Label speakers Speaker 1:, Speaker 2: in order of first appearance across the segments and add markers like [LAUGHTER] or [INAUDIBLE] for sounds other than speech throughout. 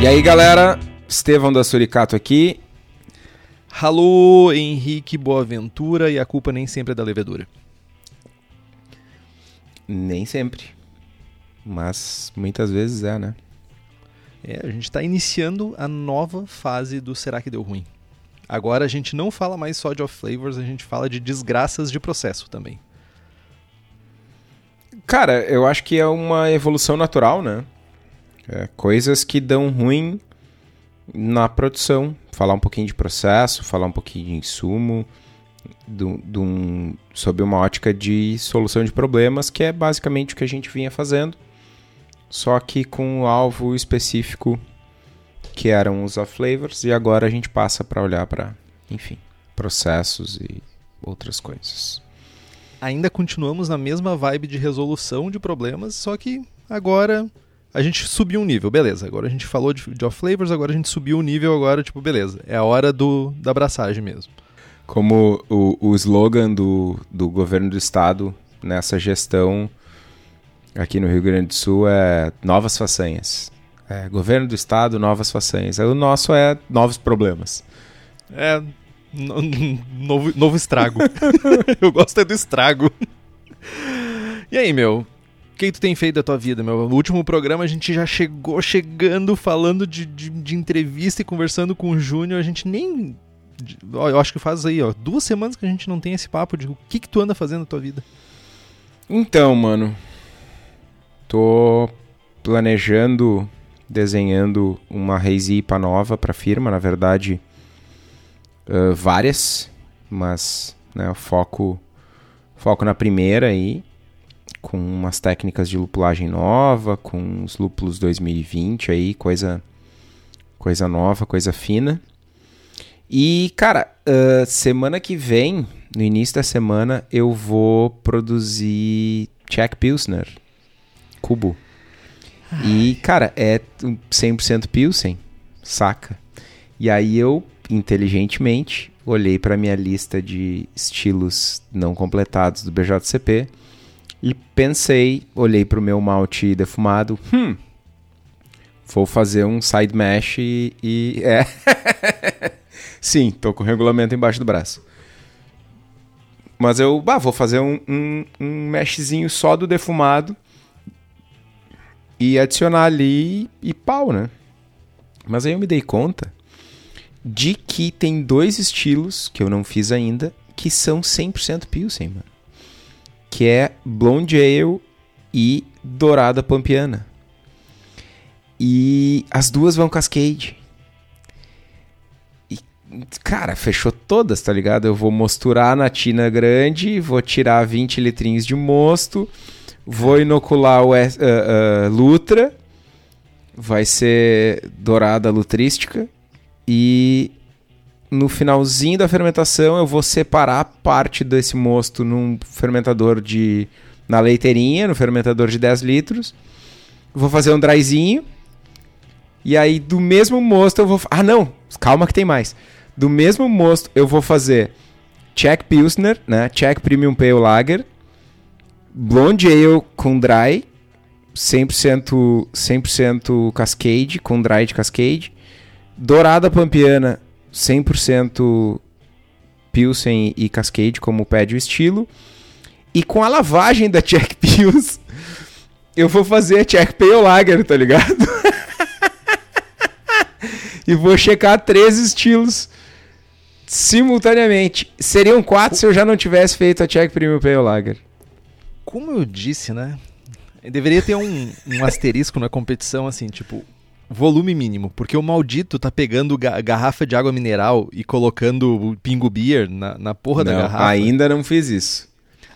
Speaker 1: E aí, galera, Estevão da Suricato aqui.
Speaker 2: Alô, Henrique Boaventura, e a culpa nem sempre é da levedura.
Speaker 1: Nem sempre. Mas muitas vezes é, né?
Speaker 2: É, a gente está iniciando a nova fase do Será que Deu Ruim. Agora a gente não fala mais só de off-flavors, a gente fala de desgraças de processo também.
Speaker 1: Cara, eu acho que é uma evolução natural, né? É, coisas que dão ruim na produção. Falar um pouquinho de processo, falar um pouquinho de insumo, do, do um, sob uma ótica de solução de problemas, que é basicamente o que a gente vinha fazendo, só que com um alvo específico que eram os off-flavors, e agora a gente passa para olhar para, enfim, processos e outras coisas.
Speaker 2: Ainda continuamos na mesma vibe de resolução de problemas, só que agora a gente subiu um nível, beleza. Agora a gente falou de, de off-flavors, agora a gente subiu um nível, agora, tipo, beleza. É a hora do, da abraçagem mesmo.
Speaker 1: Como o, o slogan do, do governo do estado nessa gestão aqui no Rio Grande do Sul é novas façanhas. É, governo do estado, novas façanhas. O nosso é novos problemas.
Speaker 2: É, no, [LAUGHS] novo, novo estrago. [LAUGHS] Eu gosto é do estrago. E aí, meu? Que tu tem feito da tua vida, meu? No último programa a gente já chegou chegando falando de, de, de entrevista e conversando com o Júnior. A gente nem eu acho que faz aí, ó, duas semanas que a gente não tem esse papo de o que que tu anda fazendo na tua vida.
Speaker 1: Então, mano, tô planejando, desenhando uma Raise IPA nova pra firma, na verdade, uh, várias, mas, né, foco, foco na primeira aí, com umas técnicas de lupulagem nova, com os lúpulos 2020 aí, coisa, coisa nova, coisa fina. E, cara, uh, semana que vem, no início da semana, eu vou produzir Czech Pilsner, cubo. Ai. E, cara, é 100% Pilsen, saca? E aí eu, inteligentemente, olhei para minha lista de estilos não completados do BJCP e pensei, olhei para o meu malte defumado, hum, vou fazer um side mesh e, e é [LAUGHS] Sim, tô com o regulamento embaixo do braço. Mas eu bah, vou fazer um, um, um meshzinho só do defumado e adicionar ali e pau, né? Mas aí eu me dei conta de que tem dois estilos que eu não fiz ainda que são 100% Pilsen, mano. Que é Blonde Ale e Dourada Pampiana. E as duas vão Cascade cara, fechou todas, tá ligado? Eu vou mosturar na tina grande, vou tirar 20 litrinhos de mosto, vou inocular o uh, uh, Lutra, vai ser dourada lutrística, e no finalzinho da fermentação eu vou separar parte desse mosto num fermentador de. na leiteirinha, no fermentador de 10 litros. Vou fazer um dryzinho. E aí, do mesmo mosto, eu vou. Ah, não! Calma que tem mais. Do mesmo mosto, eu vou fazer Czech Pilsner, né? Czech Premium Pale Lager, Blonde Ale com dry, 100%, 100% Cascade, com dry de Cascade, Dourada Pampiana, 100% Pilsen e Cascade, como pede o estilo. E com a lavagem da Czech Pils, eu vou fazer a Czech Pale Lager, tá ligado? [LAUGHS] e vou checar três estilos simultaneamente. Seriam quatro se eu já não tivesse feito a Czech Premium Pale Lager.
Speaker 2: Como eu disse, né? Deveria ter um, um asterisco na competição, assim, tipo, volume mínimo, porque o maldito tá pegando ga garrafa de água mineral e colocando pingo beer na, na porra
Speaker 1: não,
Speaker 2: da garrafa.
Speaker 1: Ainda não fiz isso.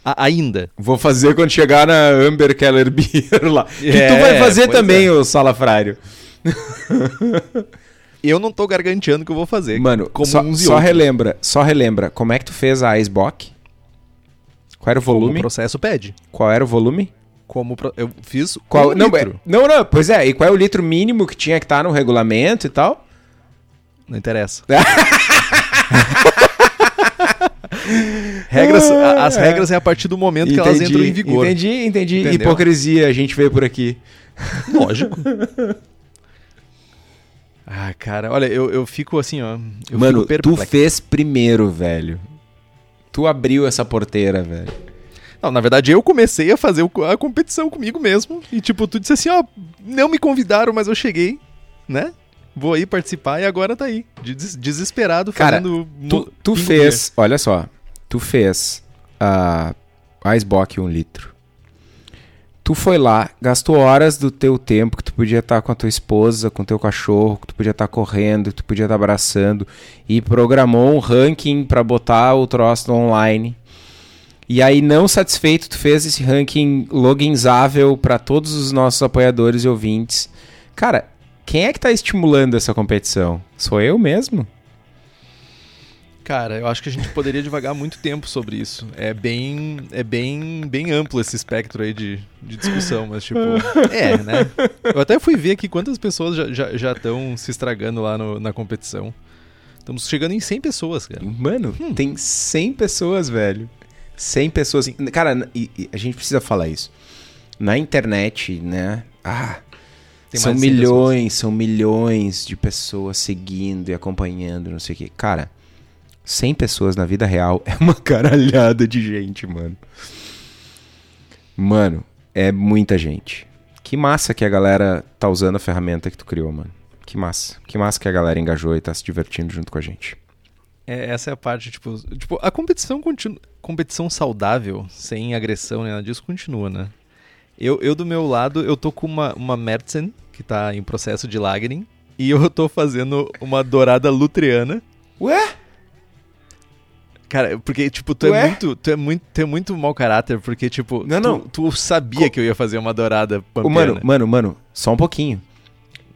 Speaker 2: A ainda.
Speaker 1: Vou fazer quando chegar na Amber Keller Beer lá. Que é, tu vai fazer também, é. o Salafrário. [LAUGHS]
Speaker 2: eu não tô garganteando que eu vou fazer.
Speaker 1: Mano, como só, só relembra, só relembra, como é que tu fez a Icebox? Qual era o volume? Como
Speaker 2: o processo pede.
Speaker 1: Qual era o volume?
Speaker 2: Como pro... eu fiz
Speaker 1: qual um não, litro. É, não, não, pois é, e qual é o litro mínimo que tinha que estar tá no regulamento e tal?
Speaker 2: Não interessa. [LAUGHS] regras, ah, as regras é a partir do momento entendi, que elas entram em vigor.
Speaker 1: Entendi, entendi. Entendeu? Hipocrisia, a gente veio por aqui. [LAUGHS]
Speaker 2: Lógico. [LAUGHS] Ah, cara, olha, eu, eu fico assim, ó. Eu
Speaker 1: Mano,
Speaker 2: fico
Speaker 1: tu fez primeiro, velho. Tu abriu essa porteira, velho.
Speaker 2: Não, na verdade, eu comecei a fazer a competição comigo mesmo. E, tipo, tu disse assim, ó, não me convidaram, mas eu cheguei, né? Vou aí participar e agora tá aí. des- Desesperado
Speaker 1: Cara,
Speaker 2: fazendo.
Speaker 1: Tu, tu fez, olha só, tu fez a Icebox 1 litro. Tu foi lá, gastou horas do teu tempo que tu podia estar com a tua esposa, com o teu cachorro, que tu podia estar correndo, que tu podia estar abraçando e programou um ranking pra botar o troço online. E aí, não satisfeito, tu fez esse ranking loginzável pra todos os nossos apoiadores e ouvintes. Cara, quem é que tá estimulando essa competição? Sou eu mesmo?
Speaker 2: Cara, eu acho que a gente poderia divagar muito tempo sobre isso. É bem, é bem, bem amplo esse espectro aí de, de discussão, mas tipo, [LAUGHS] é, né? Eu até fui ver aqui quantas pessoas já estão já, estão se estragando lá no- na competição. Estamos chegando em 100 pessoas, cara.
Speaker 1: Mano, tem 100 pessoas, velho. 100 pessoas. Cara, e- e a gente precisa falar isso. Na internet, né? Ah, são
Speaker 2: mais de 100
Speaker 1: milhões, são milhões de pessoas seguindo e acompanhando, não sei o quê. Cara, 100 pessoas na vida real [LAUGHS] é uma caralhada de gente, mano. Mano, é muita gente. Que massa que a galera tá usando a ferramenta que tu criou, mano. Que massa. Que massa que a galera engajou e tá se divertindo junto com a gente.
Speaker 2: É, essa é a parte, tipo, tipo a competição continua, competição saudável, sem agressão nem nada disso, continua, né? Eu, eu do meu lado, eu tô com uma, uma Mertzen, que tá em processo de lagrim, e eu tô fazendo uma dourada lutriana.
Speaker 1: Ué?
Speaker 2: Cara, porque, tipo, tu
Speaker 1: Ué?
Speaker 2: é muito, tu é muito, tu é muito mau caráter, porque, tipo,
Speaker 1: Não,
Speaker 2: tu,
Speaker 1: não.
Speaker 2: tu sabia que eu ia fazer uma dourada pampiana.
Speaker 1: mano, mano, mano, só um pouquinho.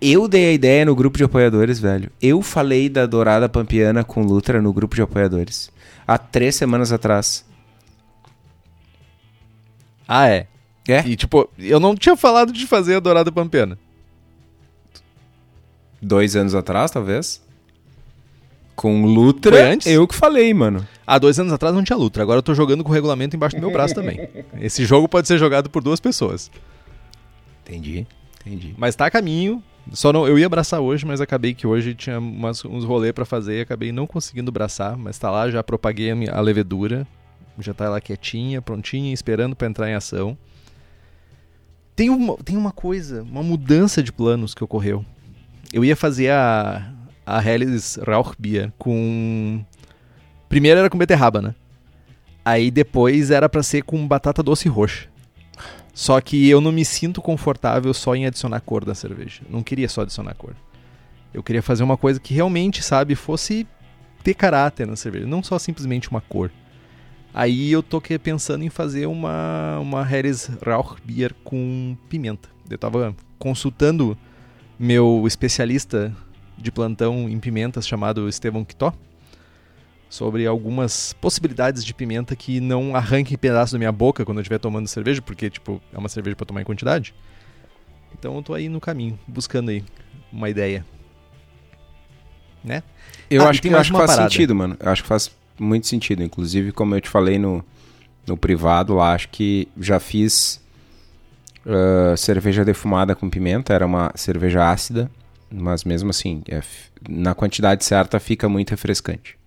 Speaker 1: Eu dei a ideia no grupo de apoiadores, velho. Eu falei da Dourada Pampiana com Lutra no grupo de apoiadores. Há três semanas atrás.
Speaker 2: Ah, é?
Speaker 1: É?
Speaker 2: E, tipo, eu não tinha falado de fazer a dourada pampiana.
Speaker 1: Dois anos atrás, talvez. Com Lutra,
Speaker 2: Foi antes?
Speaker 1: eu que falei, mano.
Speaker 2: Há dois anos atrás não tinha luta. Agora eu tô jogando com o regulamento embaixo do meu braço também. [LAUGHS] Esse jogo pode ser jogado por duas pessoas.
Speaker 1: Entendi, entendi.
Speaker 2: Mas tá a caminho. Só não, eu ia abraçar hoje, mas acabei que hoje tinha umas- uns rolês pra fazer e acabei não conseguindo abraçar. Mas tá lá, já propaguei a, minha- a levedura. Já tá lá quietinha, prontinha, esperando pra entrar em ação. Tem uma, tem uma coisa, uma mudança de planos que ocorreu. Eu ia fazer a, a Helles Rauchbier com. Primeiro era com beterraba, né? Aí depois era pra ser com batata doce roxa. Só que eu não me sinto confortável só em adicionar cor da cerveja. Não queria só adicionar cor. Eu queria fazer uma coisa que realmente, sabe, fosse ter caráter na cerveja, não só simplesmente uma cor. Aí eu tô pensando em fazer uma, uma Harris Rauchbier com pimenta. Eu tava consultando meu especialista de plantão em pimentas chamado Estevão Quitó sobre algumas possibilidades de pimenta que não arranquem pedaço da minha boca quando eu estiver tomando cerveja, porque, tipo, é uma cerveja pra tomar em quantidade. Então eu tô aí no caminho, buscando aí uma ideia. Né?
Speaker 1: Eu
Speaker 2: Ah,
Speaker 1: acho que, eu acho que faz
Speaker 2: parada.
Speaker 1: sentido, mano. Eu acho que faz muito sentido. Inclusive, como eu te falei no, no privado lá, acho que já fiz ah, cerveja defumada com pimenta. Era uma cerveja ácida, mas mesmo assim, é na quantidade certa fica muito refrescante.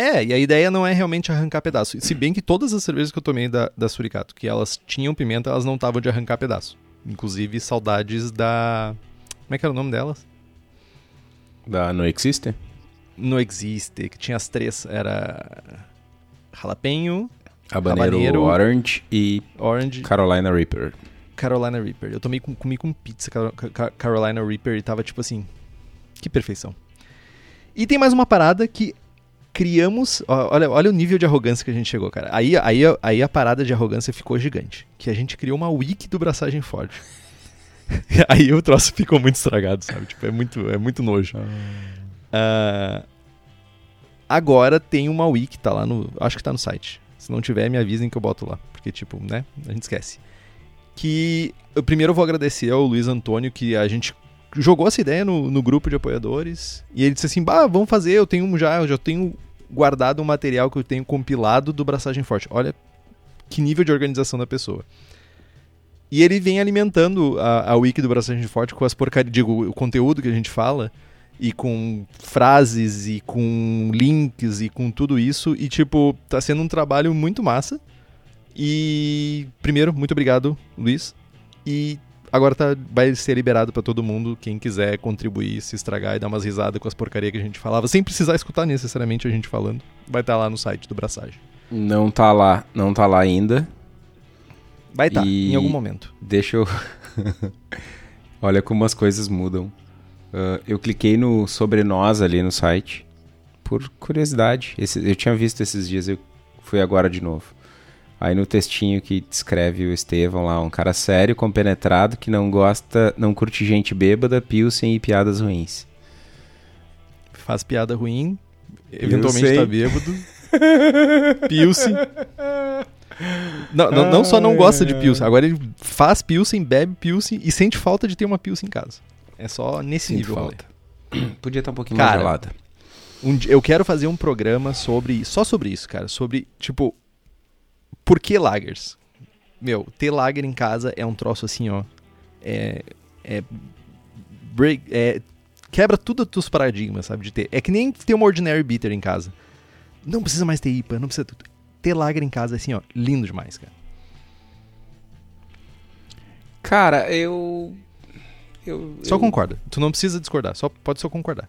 Speaker 2: É, e a ideia não é realmente arrancar pedaço. Se bem que todas as cervejas que eu tomei da, da Suricato, que elas tinham pimenta, elas não estavam de arrancar pedaço. Inclusive, saudades da. Como é que era o nome delas?
Speaker 1: Da Não Existe?
Speaker 2: No Existe, que tinha as três. Era. Jalapeno,
Speaker 1: Habanero,
Speaker 2: Habanero.
Speaker 1: Orange e
Speaker 2: Orange,
Speaker 1: Carolina Reaper.
Speaker 2: Carolina Reaper. Eu tomei com, comi com pizza Car- Car- Carolina Reaper e tava tipo assim. Que perfeição. E tem mais uma parada que criamos. Olha, olha o nível de arrogância que a gente chegou, cara. Aí, aí, aí a parada de arrogância ficou gigante. Que a gente criou uma wiki do braçagem forte. [LAUGHS] aí o troço ficou muito estragado, sabe? Tipo, é muito, é muito nojo. Ah, agora tem uma wiki, tá lá no. Acho que tá no site. Se não tiver, me avisem que eu boto lá. Porque, tipo, né? A gente esquece. Que. Eu primeiro vou agradecer ao Luiz Antônio, que a gente jogou essa ideia no, no grupo de apoiadores. E ele disse assim: Bah, vamos fazer, eu tenho um já, eu já tenho guardado um material que eu tenho compilado do Braçagem Forte. Olha que nível de organização da pessoa. E ele vem alimentando a, a wiki do Braçagem Forte com as porcarias, digo, o conteúdo que a gente fala, e com frases e com links e com tudo isso. E, tipo, tá sendo um trabalho muito massa. E, primeiro, muito obrigado, Luiz. E agora tá, vai ser liberado para todo mundo, quem quiser contribuir, se estragar e dar umas risadas com as porcarias que a gente falava, sem precisar escutar necessariamente a gente falando. Vai estar tá lá no site do Braçagem.
Speaker 1: Não tá lá, não tá lá ainda.
Speaker 2: Vai estar, tá, e... em algum momento.
Speaker 1: Deixa eu. [LAUGHS] Olha como as coisas mudam. Uh, eu cliquei no Sobre Nós ali no site, por curiosidade. Esse, eu tinha visto esses dias, eu fui agora de novo. Aí no textinho que descreve o Estevão lá, um cara sério, compenetrado, que não gosta, não curte gente bêbada, pilsen e piadas ruins.
Speaker 2: Faz piada ruim, eventualmente tá bêbado. [LAUGHS] pilsen. Não, não, não, só não gosta de pilsen, agora ele faz pilsen, bebe pilsen e sente falta de ter uma pilsen em casa. É só nesse Sinto nível. Falta. [CLEARS THROAT]
Speaker 1: Podia estar um pouquinho cara, mais gelada.
Speaker 2: Um, eu quero fazer um programa sobre só sobre isso, cara, sobre tipo por que lagers? Meu, ter lager em casa é um troço assim, ó. É. É. Break, é quebra tudo os teus paradigmas, sabe? De ter. É que nem ter uma ordinary bitter em casa. Não precisa mais ter IPA, não precisa. Ter lager em casa, assim, ó, lindo demais, cara.
Speaker 1: Cara, eu. eu
Speaker 2: só
Speaker 1: eu...
Speaker 2: concorda. Tu não precisa discordar, só pode só concordar.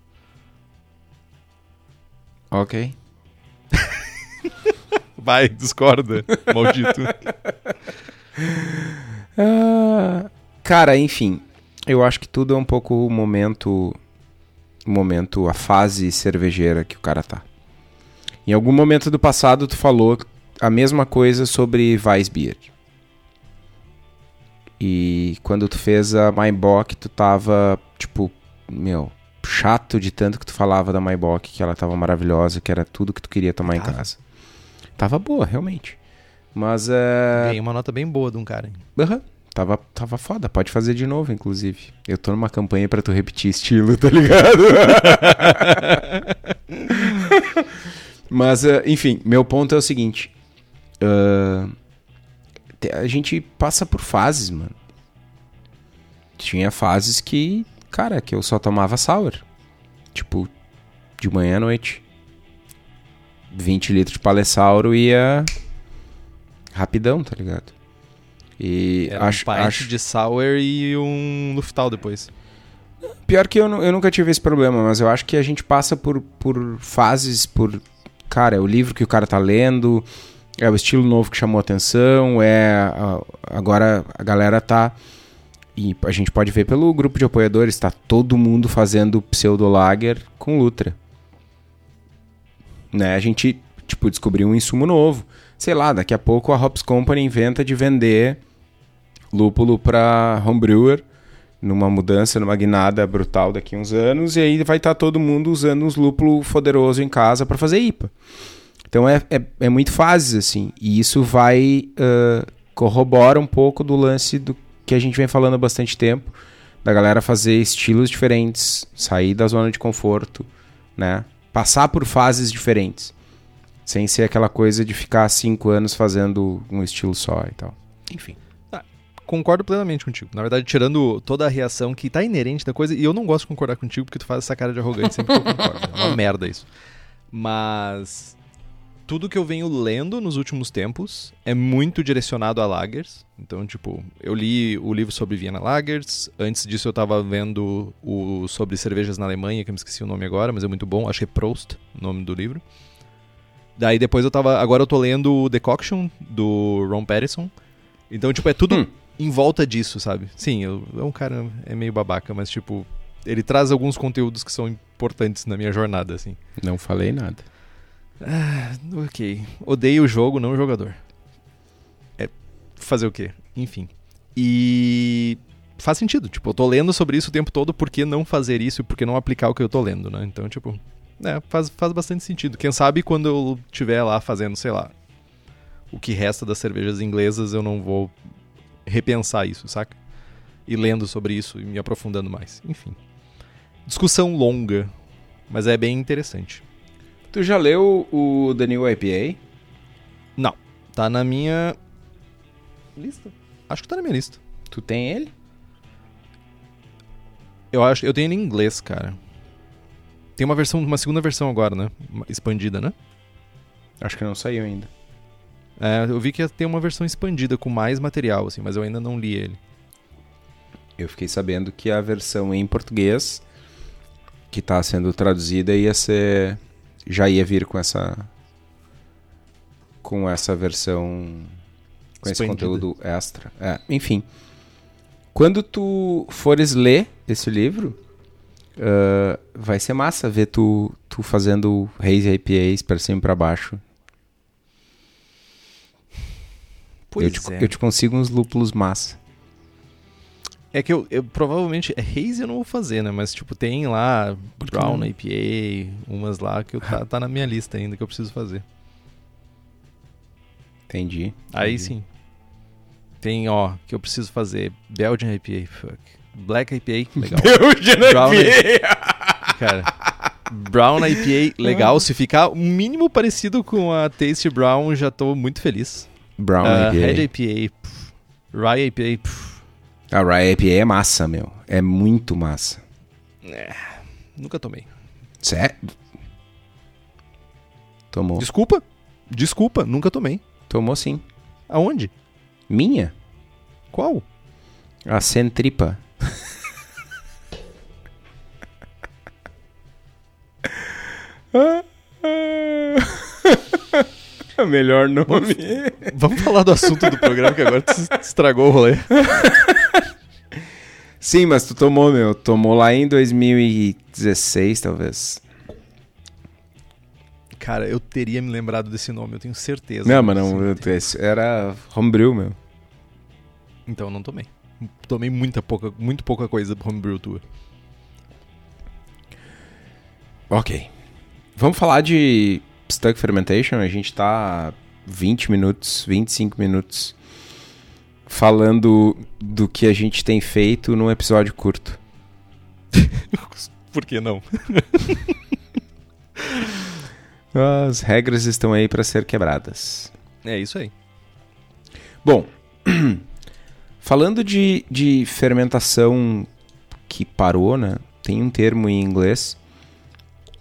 Speaker 1: Ok.
Speaker 2: Vai, discorda, [LAUGHS] maldito.
Speaker 1: ah, cara, enfim, eu acho que tudo é um pouco o momento, o momento, a fase cervejeira que o cara tá. Em algum momento do passado tu falou a mesma coisa sobre Weissbier. E quando tu fez a Maibach, tu tava, tipo, meu, chato de tanto que tu falava da Maibach, que ela tava maravilhosa, que era tudo que tu queria tomar em casa. Tava boa, realmente. Mas é.
Speaker 2: Ganhei uma nota bem boa de um cara.
Speaker 1: Aham. Uhum. Tava, tava foda, pode fazer de novo, inclusive. Eu tô numa campanha para tu repetir estilo, tá ligado? [LAUGHS] Mas, uh, enfim, meu ponto é o seguinte. Uh, a gente passa por fases, mano. Tinha fases que, cara, que eu só tomava sour. Tipo, de manhã à noite. 20 litros de palessauro ia rapidão, tá ligado?
Speaker 2: E Era acho, um acho de sour e um Luftal depois.
Speaker 1: Pior que eu, eu nunca tive esse problema, mas eu acho que a gente passa por, por fases, por. Cara, é o livro que o cara tá lendo, é o estilo novo que chamou atenção, é. Agora a galera tá. E a gente pode ver pelo grupo de apoiadores, tá todo mundo fazendo pseudo-lager com Lutra né? A gente, tipo, descobriu um insumo novo. Sei lá, daqui a pouco a Hops Company inventa de vender lúpulo para homebrewer numa mudança, numa guinada brutal daqui a uns anos, e aí vai estar tá todo mundo usando uns lúpulo poderoso em casa para fazer IPA. Então é, é, é, muito fases, assim, e isso vai uh, corrobora um pouco do lance do que a gente vem falando há bastante tempo, da galera fazer estilos diferentes, sair da zona de conforto, né? Passar por fases diferentes. Sem ser aquela coisa de ficar cinco anos fazendo um estilo só e tal. Enfim.
Speaker 2: Ah, concordo plenamente contigo. Na verdade, tirando toda a reação que tá inerente da coisa, e eu não gosto de concordar contigo porque tu faz essa cara de arrogante sempre que eu concordo. É uma [LAUGHS] merda isso. Mas tudo que eu venho lendo nos últimos tempos é muito direcionado a lagers. Então, tipo, eu li o livro sobre Viena Lagers. Antes disso, eu tava vendo o sobre cervejas na Alemanha, que eu me esqueci o nome agora, mas é muito bom. Acho que é Prost o nome do livro. Daí depois eu tava. Agora eu tô lendo o Decoction do Ron Patterson. Então, tipo, é tudo hum. em volta disso, sabe? Sim, eu, é um cara. É meio babaca, mas, tipo, ele traz alguns conteúdos que são importantes na minha jornada, assim.
Speaker 1: Não falei nada.
Speaker 2: Ah, ok. Odeio o jogo, não o jogador. É fazer o quê? Enfim. E faz sentido. Tipo, eu tô lendo sobre isso o tempo todo, por que não fazer isso e por que não aplicar o que eu tô lendo, né? Então, tipo, é, faz, faz bastante sentido. Quem sabe quando eu estiver lá fazendo, sei lá, o que resta das cervejas inglesas, eu não vou repensar isso, saca? E lendo sobre isso e me aprofundando mais. Enfim. Discussão longa, mas é bem interessante.
Speaker 1: Tu já leu o The New IPA?
Speaker 2: Não. Tá na minha lista. Acho que tá na minha lista.
Speaker 1: Tu tem ele?
Speaker 2: Eu acho, eu tenho ele em inglês, cara. Tem uma versão, uma segunda versão agora, né? Expandida, né?
Speaker 1: Acho que não saiu ainda.
Speaker 2: É, eu vi que ia ter uma versão expandida com mais material, assim, mas eu ainda não li ele.
Speaker 1: Eu fiquei sabendo que a versão em português que tá sendo traduzida ia ser já ia vir com essa com essa versão com esse
Speaker 2: Expandida.
Speaker 1: conteúdo extra. É, enfim, quando tu fores ler esse livro, ah, vai ser massa ver tu, tu fazendo haze IPAs para cima e para baixo. eu, te, eu te consigo uns lúpulos massa.
Speaker 2: É que eu, eu- provavelmente. É haze eu não vou fazer, né? Mas, tipo, tem lá Brown? IPA, umas lá que eu, tá, [LAUGHS] tá na minha lista ainda que eu preciso fazer.
Speaker 1: Entendi.
Speaker 2: Aí
Speaker 1: entendi.
Speaker 2: sim. Tem, ó, que eu preciso fazer Belgian IPA, fuck. Black IPA, [LAUGHS] legal. Brown Cara, Brown IPA, [LAUGHS] legal. Se ficar o mínimo parecido com a Taste Brown, já tô muito feliz.
Speaker 1: Brown
Speaker 2: Ah,
Speaker 1: IPA.
Speaker 2: Red IPA, pff. Rye IPA, pff.
Speaker 1: A Rye IPA é massa, meu. É muito massa.
Speaker 2: nunca tomei.
Speaker 1: Sério? Tomou.
Speaker 2: Desculpa, desculpa, nunca tomei.
Speaker 1: Tomou sim.
Speaker 2: Aonde?
Speaker 1: Minha?
Speaker 2: Qual?
Speaker 1: A Centripa. [LAUGHS] Melhor nome.
Speaker 2: Vamos falar do assunto do programa que agora [LAUGHS] estragou o rolê.
Speaker 1: Sim, mas tu tomou, meu. Tomou lá em 2016, talvez.
Speaker 2: Cara, eu teria me lembrado desse nome, eu tenho certeza.
Speaker 1: Não, mas não. Esse Era homebrew, meu.
Speaker 2: Então não tomei. Tomei muita pouca, muito pouca coisa do homebrew tua.
Speaker 1: Ok. Vamos falar de Stuck Fermentation. A gente tá 20 minutos, 25 minutos falando do que a gente tem feito num episódio curto. [LAUGHS]
Speaker 2: Por que não? [LAUGHS]
Speaker 1: As regras estão aí para ser quebradas.
Speaker 2: É isso aí.
Speaker 1: Bom, [CLEARS THROAT] falando de, de fermentação que parou, né? Tem um termo em inglês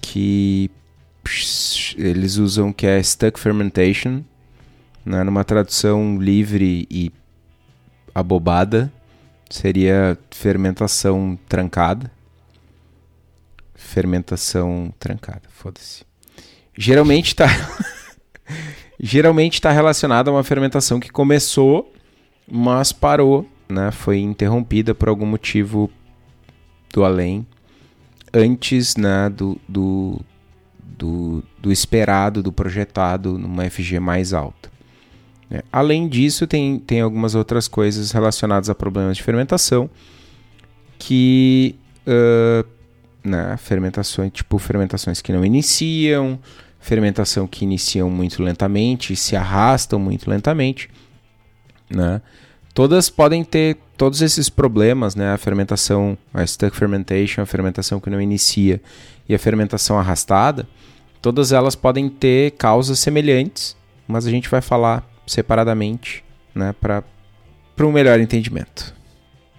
Speaker 1: que eles usam que é stuck fermentation, né? numa tradução livre e abobada, seria fermentação trancada. Fermentação trancada, foda-se. Geralmente está [LAUGHS] geralmente está relacionado a uma fermentação que começou, mas parou, né? Foi interrompida por algum motivo do além antes, né, do, do, do, do esperado, do projetado numa FG mais alta. Né? Além disso, tem, tem algumas outras coisas relacionadas a problemas de fermentação que ah, né, fermentações, tipo fermentações que não iniciam, fermentação que iniciam muito lentamente se arrastam muito lentamente, né? Todas podem ter todos esses problemas, né? A fermentação, a stuck fermentation, a fermentação que não inicia e a fermentação arrastada, todas elas podem ter causas semelhantes, mas a gente vai falar separadamente, né? Para para um melhor entendimento.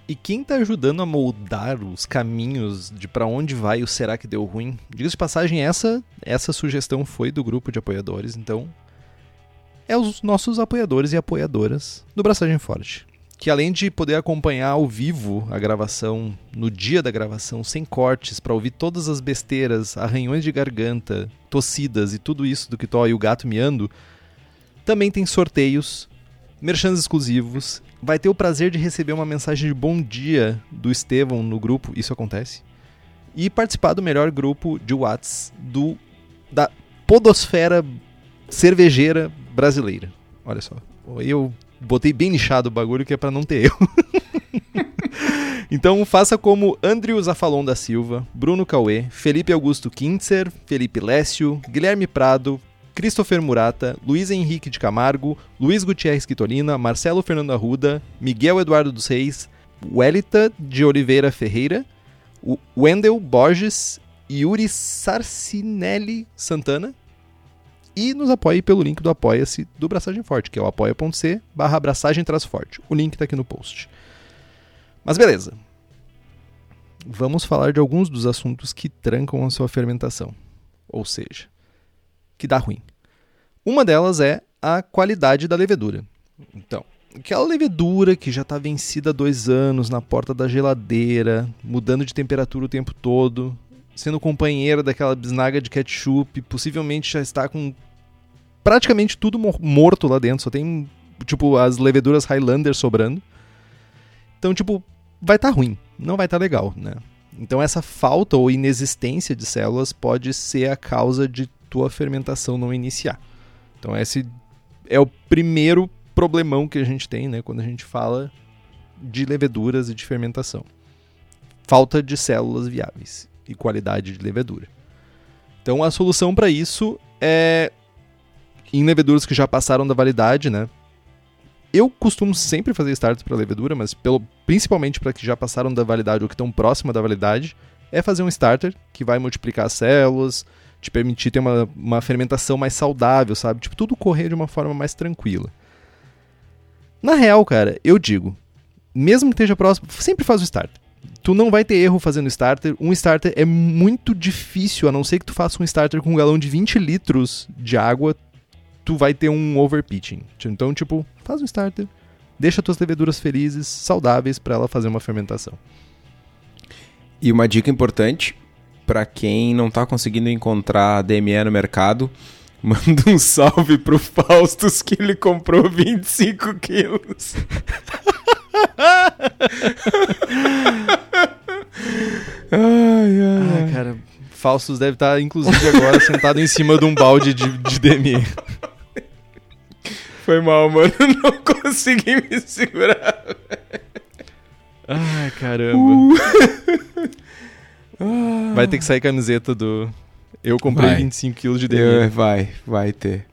Speaker 2: E quem tá ajudando a moldar os caminhos de pra onde vai o será que deu ruim? Diga-se de passagem, essa essa sugestão foi do grupo de apoiadores, então é os nossos apoiadores e apoiadoras do Braçagem Forte, que além de poder acompanhar ao vivo a gravação no dia da gravação sem cortes pra ouvir todas as besteiras, arranhões de garganta, tossidas e tudo isso do que tó e o gato miando, também tem sorteios, merchans exclusivos. Vai ter o prazer de receber uma mensagem de bom dia do Estevão no grupo, isso acontece. E participar do melhor grupo de Whats do da podosfera cervejeira brasileira. Olha só. Eu botei bem nichado o bagulho que é pra não ter erro. [LAUGHS] então faça como Andrew Zafalon da Silva, Bruno Cauê, Felipe Augusto Kintzer, Felipe Lécio, Guilherme Prado, Christopher Murata, Luiz Henrique de Camargo, Luiz Gutierrez Quitolina, Marcelo Fernando Arruda, Miguel Eduardo dos Reis, Welita de Oliveira Ferreira, Wendel Borges, Yuri Sarcinelli Santana e nos apoie pelo link do Apoia-se do Braçagem Forte, que é o apoia.c barra abraçagem forte. O link tá aqui no post. Mas beleza. vamos falar de alguns dos assuntos que trancam a sua fermentação, ou seja, que dá ruim. Uma delas é a qualidade da levedura. Então, aquela levedura que já está vencida há dois anos na porta da geladeira, mudando de temperatura o tempo todo, sendo companheira daquela bisnaga de ketchup, possivelmente já está com praticamente tudo morto lá dentro, só tem tipo as leveduras Highlander sobrando. Então, tipo, vai estar tá ruim, não vai estar tá legal, né? Então essa falta ou inexistência de células pode ser a causa de tua fermentação não iniciar. Então esse é o primeiro problemão que a gente tem, né, quando a gente fala de leveduras e de fermentação. Falta de células viáveis e qualidade de levedura. Então a solução para isso é em leveduras que já passaram da validade, né? Eu costumo sempre fazer starts para levedura, mas pelo, principalmente para que já passaram da validade ou que estão próxima da validade, é fazer um starter que vai multiplicar as células, te permitir ter uma, uma fermentação mais saudável, sabe? Tipo, tudo correr de uma forma mais tranquila. Na real, cara, eu digo, mesmo que esteja próximo, sempre faz o starter. Tu não vai ter erro fazendo starter. Um starter é muito difícil, a não ser que tu faça um starter com um galão de 20 litros de água, tu vai ter um overpitching. Então, tipo, faz um starter, deixa tuas leveduras felizes, saudáveis para ela fazer uma fermentação.
Speaker 1: E uma dica importante para quem não tá conseguindo encontrar DME no mercado, [LAUGHS] manda um salve pro Faustus que ele comprou 25 quilos. [LAUGHS]
Speaker 2: ai, ai, ai. cara, Faustus deve estar, tá, inclusive, agora sentado em cima de um balde de, de DME.
Speaker 1: Foi mal, mano. [LAUGHS] Não consegui me segurar.
Speaker 2: Ai, caramba. Uh. Vai ter que sair camiseta do. Eu comprei vai. 25kg de DM.
Speaker 1: vai, vai ter.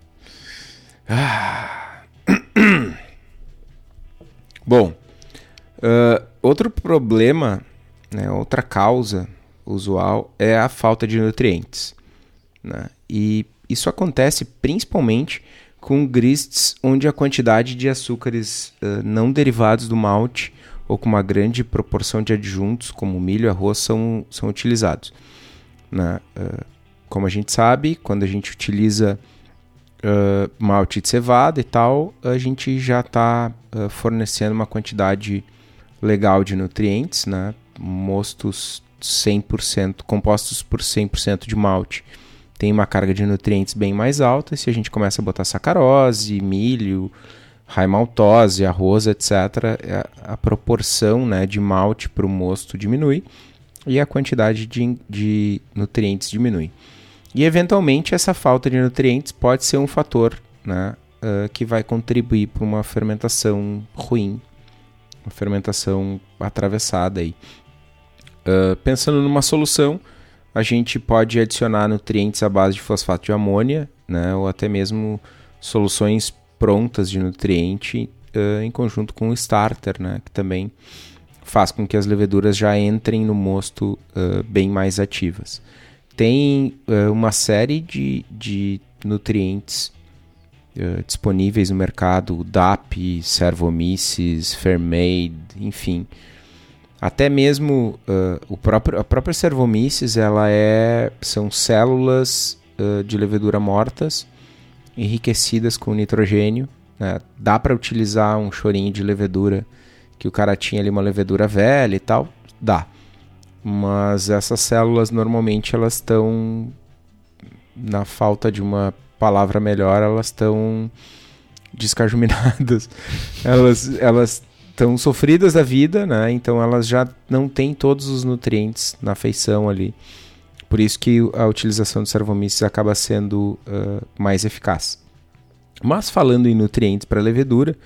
Speaker 1: Ah. [CLEARS THROAT] Bom, uh, outro problema, né, outra causa usual é a falta de nutrientes. Né? E isso acontece principalmente com grists onde a quantidade de açúcares uh, não derivados do malte ou com uma grande proporção de adjuntos, como milho e arroz, são, são utilizados. Uh, como a gente sabe, quando a gente utiliza uh, malte de cevada e tal, a gente já está fornecendo uma quantidade legal de nutrientes, né? mostos 100%, compostos por 100% de malte tem uma carga de nutrientes bem mais alta. Se a gente começa a botar sacarose, milho, raimaltose, arroz, etc., é, a proporção né, de malte para o mosto diminui e a quantidade de, de nutrientes diminui. E, eventualmente, essa falta de nutrientes pode ser um fator né, uh, que vai contribuir para uma fermentação ruim, uma fermentação atravessada. Aí. Uh, pensando numa solução, a gente pode adicionar nutrientes à base de fosfato de amônia, né, ou até mesmo soluções prontas de nutriente uh, em conjunto com o starter, né, que também faz com que as leveduras já entrem no mosto uh, bem mais ativas. Tem uh, uma série de, de nutrientes disponíveis no mercado, DAP, Servomices, Fermade, enfim, até mesmo uh, o próprio, a própria Cervomyces, ela é, são células uh, de levedura mortas, enriquecidas com nitrogênio. Né? Dá para utilizar um chorinho de levedura que o cara tinha ali uma levedura velha e tal, dá. Mas essas células normalmente elas estão na falta de uma palavra melhor, elas estão descajuminadas. [LAUGHS] elas elas estão sofridas da vida, né? Então elas já não têm todos os nutrientes na feição ali. Por isso que a utilização de servomíceos acaba sendo uh, mais eficaz. Mas falando em nutrientes para levedura,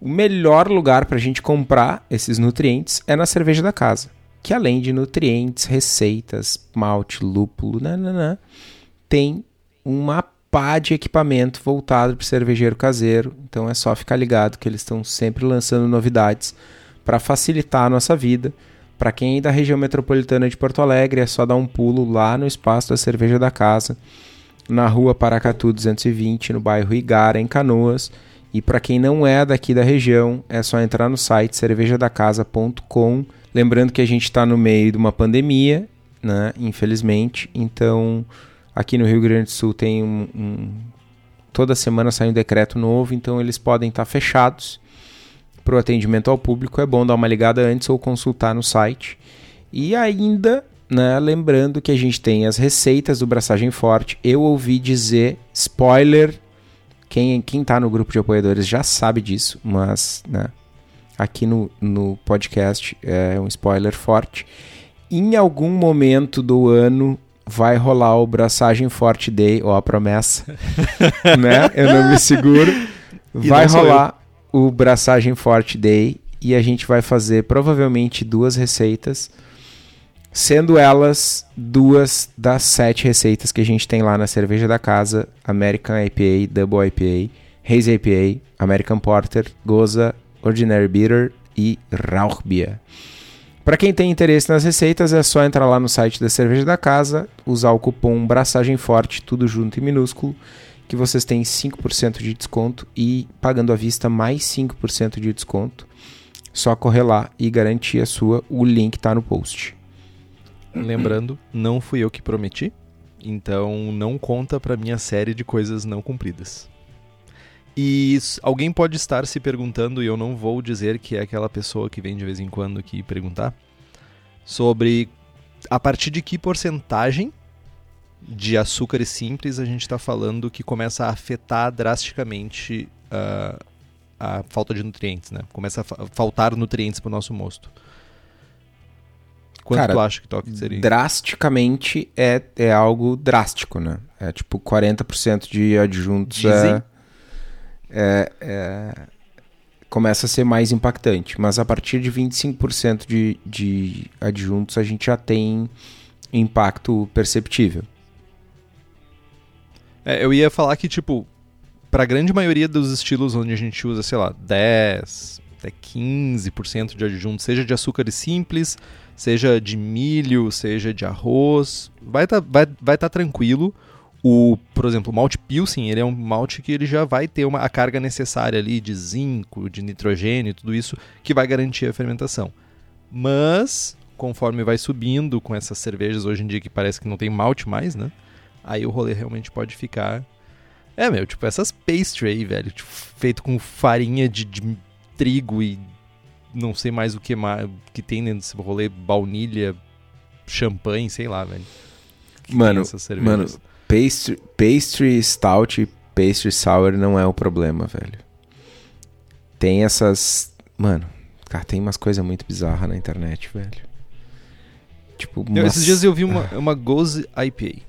Speaker 1: o melhor lugar para a gente comprar esses nutrientes é na cerveja da casa. Que além de nutrientes, receitas, malte, lúpulo, nananã, tem uma pá de equipamento voltado para o cervejeiro caseiro. Então é só ficar ligado que eles estão sempre lançando novidades para facilitar a nossa vida. Para quem é da região metropolitana de Porto Alegre, é só dar um pulo lá no espaço da Cerveja da Casa, na rua Paracatu 220, no bairro Igara, em Canoas. E para quem não é daqui da região, é só entrar no site cervejadacasa.com Lembrando que a gente está no meio de uma pandemia, né? Infelizmente. Então, aqui no Rio Grande do Sul tem um, um toda semana sai um decreto novo, então eles podem estar tá fechados para o atendimento ao público. É bom dar uma ligada antes ou consultar no site. E ainda, né, lembrando que a gente tem as receitas do Braçagem Forte. Eu ouvi dizer, spoiler, quem, quem tá no grupo de apoiadores já sabe disso, mas né, aqui no, no podcast é um spoiler forte. Em algum momento do ano vai rolar o Braçagem Forte Day, ou a promessa, [LAUGHS] né? Eu não me seguro. Vai rolar o Braçagem Forte Day e a gente vai fazer provavelmente duas receitas, sendo elas duas das sete receitas que a gente tem lá na cerveja da casa: American IPA, Double IPA, Haze IPA, American Porter, Goza, Ordinary Bitter e Rauchbier. Para quem tem interesse nas receitas, é só entrar lá no site da Cerveja da Casa, usar o cupom Braçagem Forte, tudo junto e minúsculo, que vocês têm 5% de desconto e pagando à vista mais 5% de desconto. Só correr lá e garantir a sua, o link está no post.
Speaker 2: Lembrando, não fui eu que prometi, então não conta para minha série de coisas não cumpridas. E alguém pode estar se perguntando, e eu não vou dizer que é aquela pessoa que vem de vez em quando aqui perguntar, sobre a partir de que porcentagem de açúcares simples a gente está falando que começa a afetar drasticamente uh, a falta de nutrientes, né? Começa a fa faltar nutrientes para o nosso mosto. Quanto Cara, tu acha que toque seria?
Speaker 1: Drasticamente é, é algo drástico, né? É tipo 40% de adjuntos Dizem, é é, é, começa a ser mais impactante. Mas a partir de 25% de, de adjuntos a gente já tem impacto perceptível.
Speaker 2: É, eu ia falar que, tipo, para a grande maioria dos estilos onde a gente usa, sei lá, 10, até 15% de adjuntos, seja de açúcares simples, seja de milho, seja de arroz, vai estar tá, vai, vai tá tranquilo. O, por exemplo, o malte Pilsen, ele é um malte que ele já vai ter uma, a carga necessária ali de zinco, de nitrogênio, tudo isso que vai garantir a fermentação. Mas, conforme vai subindo com essas cervejas hoje em dia que parece que não tem malte mais, né? Aí o rolê realmente pode ficar... É, meu, tipo, essas pastry aí, velho, tipo, feito com farinha de, de trigo e não sei mais o que mais que tem dentro desse rolê, baunilha, champanhe, sei lá, velho.
Speaker 1: Que mano, mano, Pastry, pastry stout e pastry sour não é o problema, velho. Tem essas. Mano, cara, tem umas coisas muito bizarras na internet, velho.
Speaker 2: Tipo, umas... Esses dias eu vi uma, uma Goze IPA.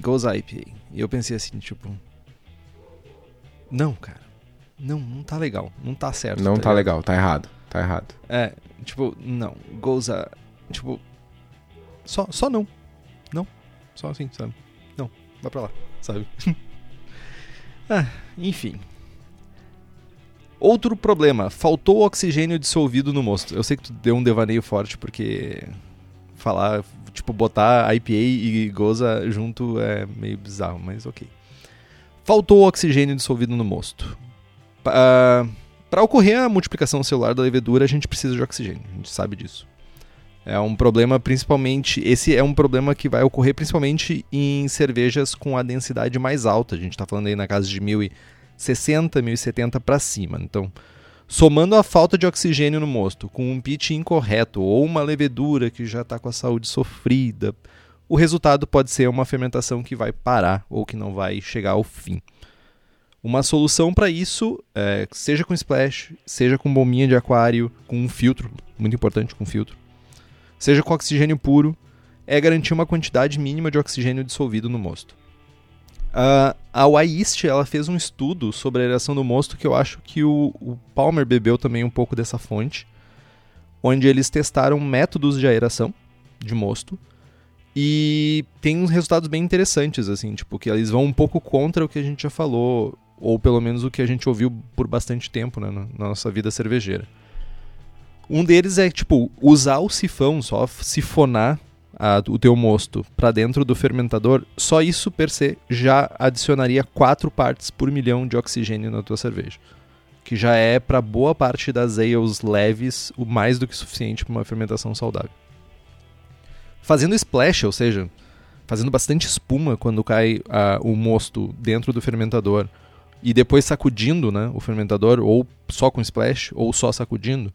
Speaker 2: Goze IPA. E eu pensei assim, tipo. Não, cara. Não, não tá legal. Não tá certo.
Speaker 1: Não tá, tá legal, tá errado. Tá errado.
Speaker 2: É, tipo, não. Goze. Tipo. Só, só não. Não. Só assim, sabe? vai pra lá, sabe? [LAUGHS] ah, enfim. Outro problema, faltou oxigênio dissolvido no mosto. Eu sei que tu deu um devaneio forte porque falar, tipo, botar IPA e goza junto é meio bizarro, mas ok. Faltou oxigênio dissolvido no mosto. Uh, Para ocorrer a multiplicação celular da levedura, a gente precisa de oxigênio, a gente sabe disso. É um problema principalmente. Esse é um problema que vai ocorrer principalmente em cervejas com a densidade mais alta. A gente está falando aí na casa de 1060, 1070 para cima. Então, somando a falta de oxigênio no mosto com um pitch incorreto ou uma levedura que já está com a saúde sofrida, o resultado pode ser uma fermentação que vai parar ou que não vai chegar ao fim. Uma solução para isso, é, seja com splash, seja com bombinha de aquário, com um filtro, muito importante com filtro, seja com oxigênio puro, é garantir uma quantidade mínima de oxigênio dissolvido no mosto. Uh, a Wyist ela fez um estudo sobre a aeração do mosto que eu acho que o, o Palmer bebeu também um pouco dessa fonte, onde eles testaram métodos de aeração de mosto e tem uns resultados bem interessantes, assim, tipo, que eles vão um pouco contra o que a gente já falou, ou pelo menos o que a gente ouviu por bastante tempo né, na nossa vida cervejeira. Um deles é, tipo, usar o sifão, só sifonar a, o teu mosto para dentro do fermentador, só isso per se já adicionaria 4 partes por milhão de oxigênio na tua cerveja. que já é para boa parte das ales leves o mais do que suficiente para uma fermentação saudável. Fazendo splash, ou seja, fazendo bastante espuma quando cai uh, o mosto dentro do fermentador e depois sacudindo né, o fermentador, ou só com splash, ou só sacudindo,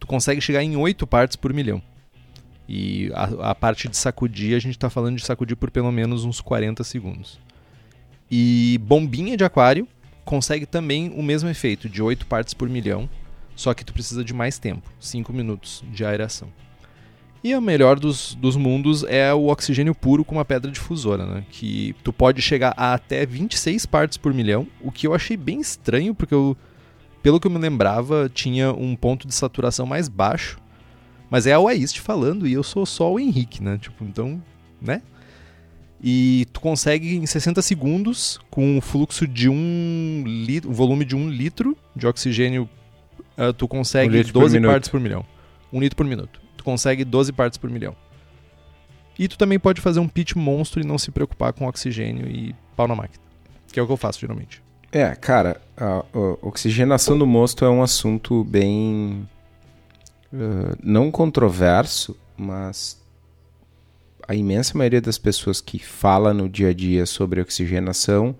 Speaker 2: tu consegue chegar em 8 partes por milhão. E a, a parte de sacudir, a gente está falando de sacudir por pelo menos uns 40 segundos. E bombinha de aquário consegue também o mesmo efeito, de 8 partes por milhão, só que tu precisa de mais tempo, 5 minutos de aeração. E a melhor dos, dos mundos é o oxigênio puro com uma pedra difusora, né? Que tu pode chegar a até 26 partes por milhão, o que eu achei bem estranho, porque eu, pelo que eu me lembrava, tinha um ponto de saturação mais baixo. Mas é a Waist falando e eu sou só o Henrique, né? Tipo, então, né? E tu consegue em 60 segundos, com um fluxo de um litro, um volume de um litro de oxigênio, uh, tu consegue um 12 por partes por milhão. Um litro por minuto. Tu consegue 12 partes por milhão. E tu também pode fazer um pitch monstro e não se preocupar com oxigênio e pau na máquina. Que é o que eu faço geralmente.
Speaker 1: É, cara, a, a oxigenação do mosto é um assunto bem. Uh, não controverso, mas a imensa maioria das pessoas que fala no dia a dia sobre oxigenação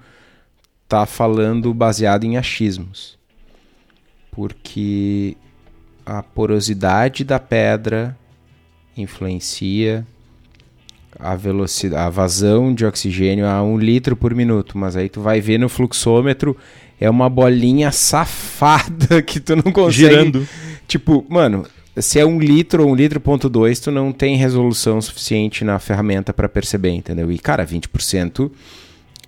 Speaker 1: está falando baseado em achismos. Porque a porosidade da pedra influencia a velocidade, a vazão de oxigênio a um litro por minuto, mas aí tu vai ver no fluxômetro é uma bolinha safada [LAUGHS] que tu não consegue.
Speaker 2: Girando.
Speaker 1: Tipo, mano, se é um litro ou um litro ponto dois, tu não tem resolução suficiente na ferramenta para perceber, entendeu? E, cara, 20%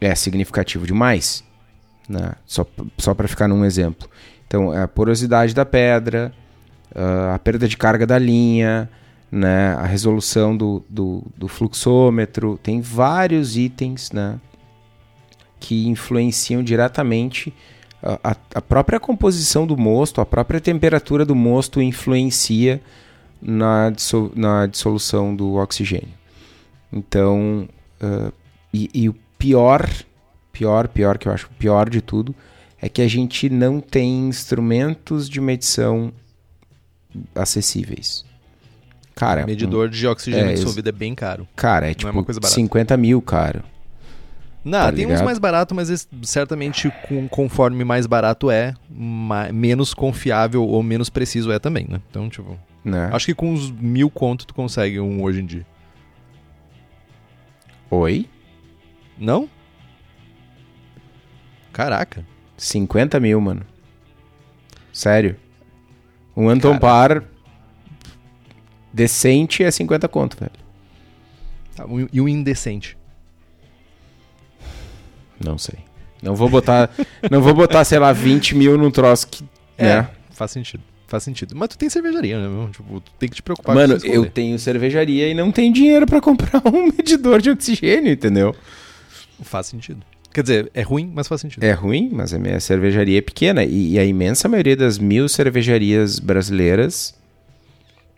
Speaker 1: é significativo demais, né? Só, só para ficar num exemplo. Então, é a porosidade da pedra, ah, a perda de carga da linha, né? a resolução do, do, do fluxômetro, tem vários itens, né? Que influenciam diretamente a, a, própria composição do mosto, a própria temperatura do mosto influencia na, na dissolução do oxigênio. Então, uh, e, e, o pior, pior, pior que eu acho, pior de tudo, é que a gente não tem instrumentos de medição acessíveis. Cara,
Speaker 2: medidor de oxigênio é, dissolvido é bem caro.
Speaker 1: Cara, é tipo é 50 mil, cara.
Speaker 2: Não, tá tem ligado? uns mais baratos, mas certamente com, conforme mais barato é, mais, menos confiável ou menos preciso é também, né? Então, tipo. Né? Acho que com uns mil conto tu consegue um hoje em dia.
Speaker 1: Oi?
Speaker 2: Não? Caraca.
Speaker 1: 50 mil, mano. Sério. Um Anton Par decente é 50 conto, velho.
Speaker 2: Tá, e um indecente?
Speaker 1: Não sei. Não vou botar, [LAUGHS] não vou botar, sei lá, 20 mil num troço que. É, né?
Speaker 2: faz sentido. Faz sentido. Mas tu tem cervejaria, né? Tipo, tu tem que te preocupar
Speaker 1: Mano, com Mano, eu tenho cervejaria e não tenho dinheiro para [LAUGHS] comprar um medidor de oxigênio, entendeu?
Speaker 2: Faz sentido. Quer dizer, é ruim, mas faz sentido.
Speaker 1: É ruim, mas a minha cervejaria é pequena. E, e a imensa maioria das mil cervejarias brasileiras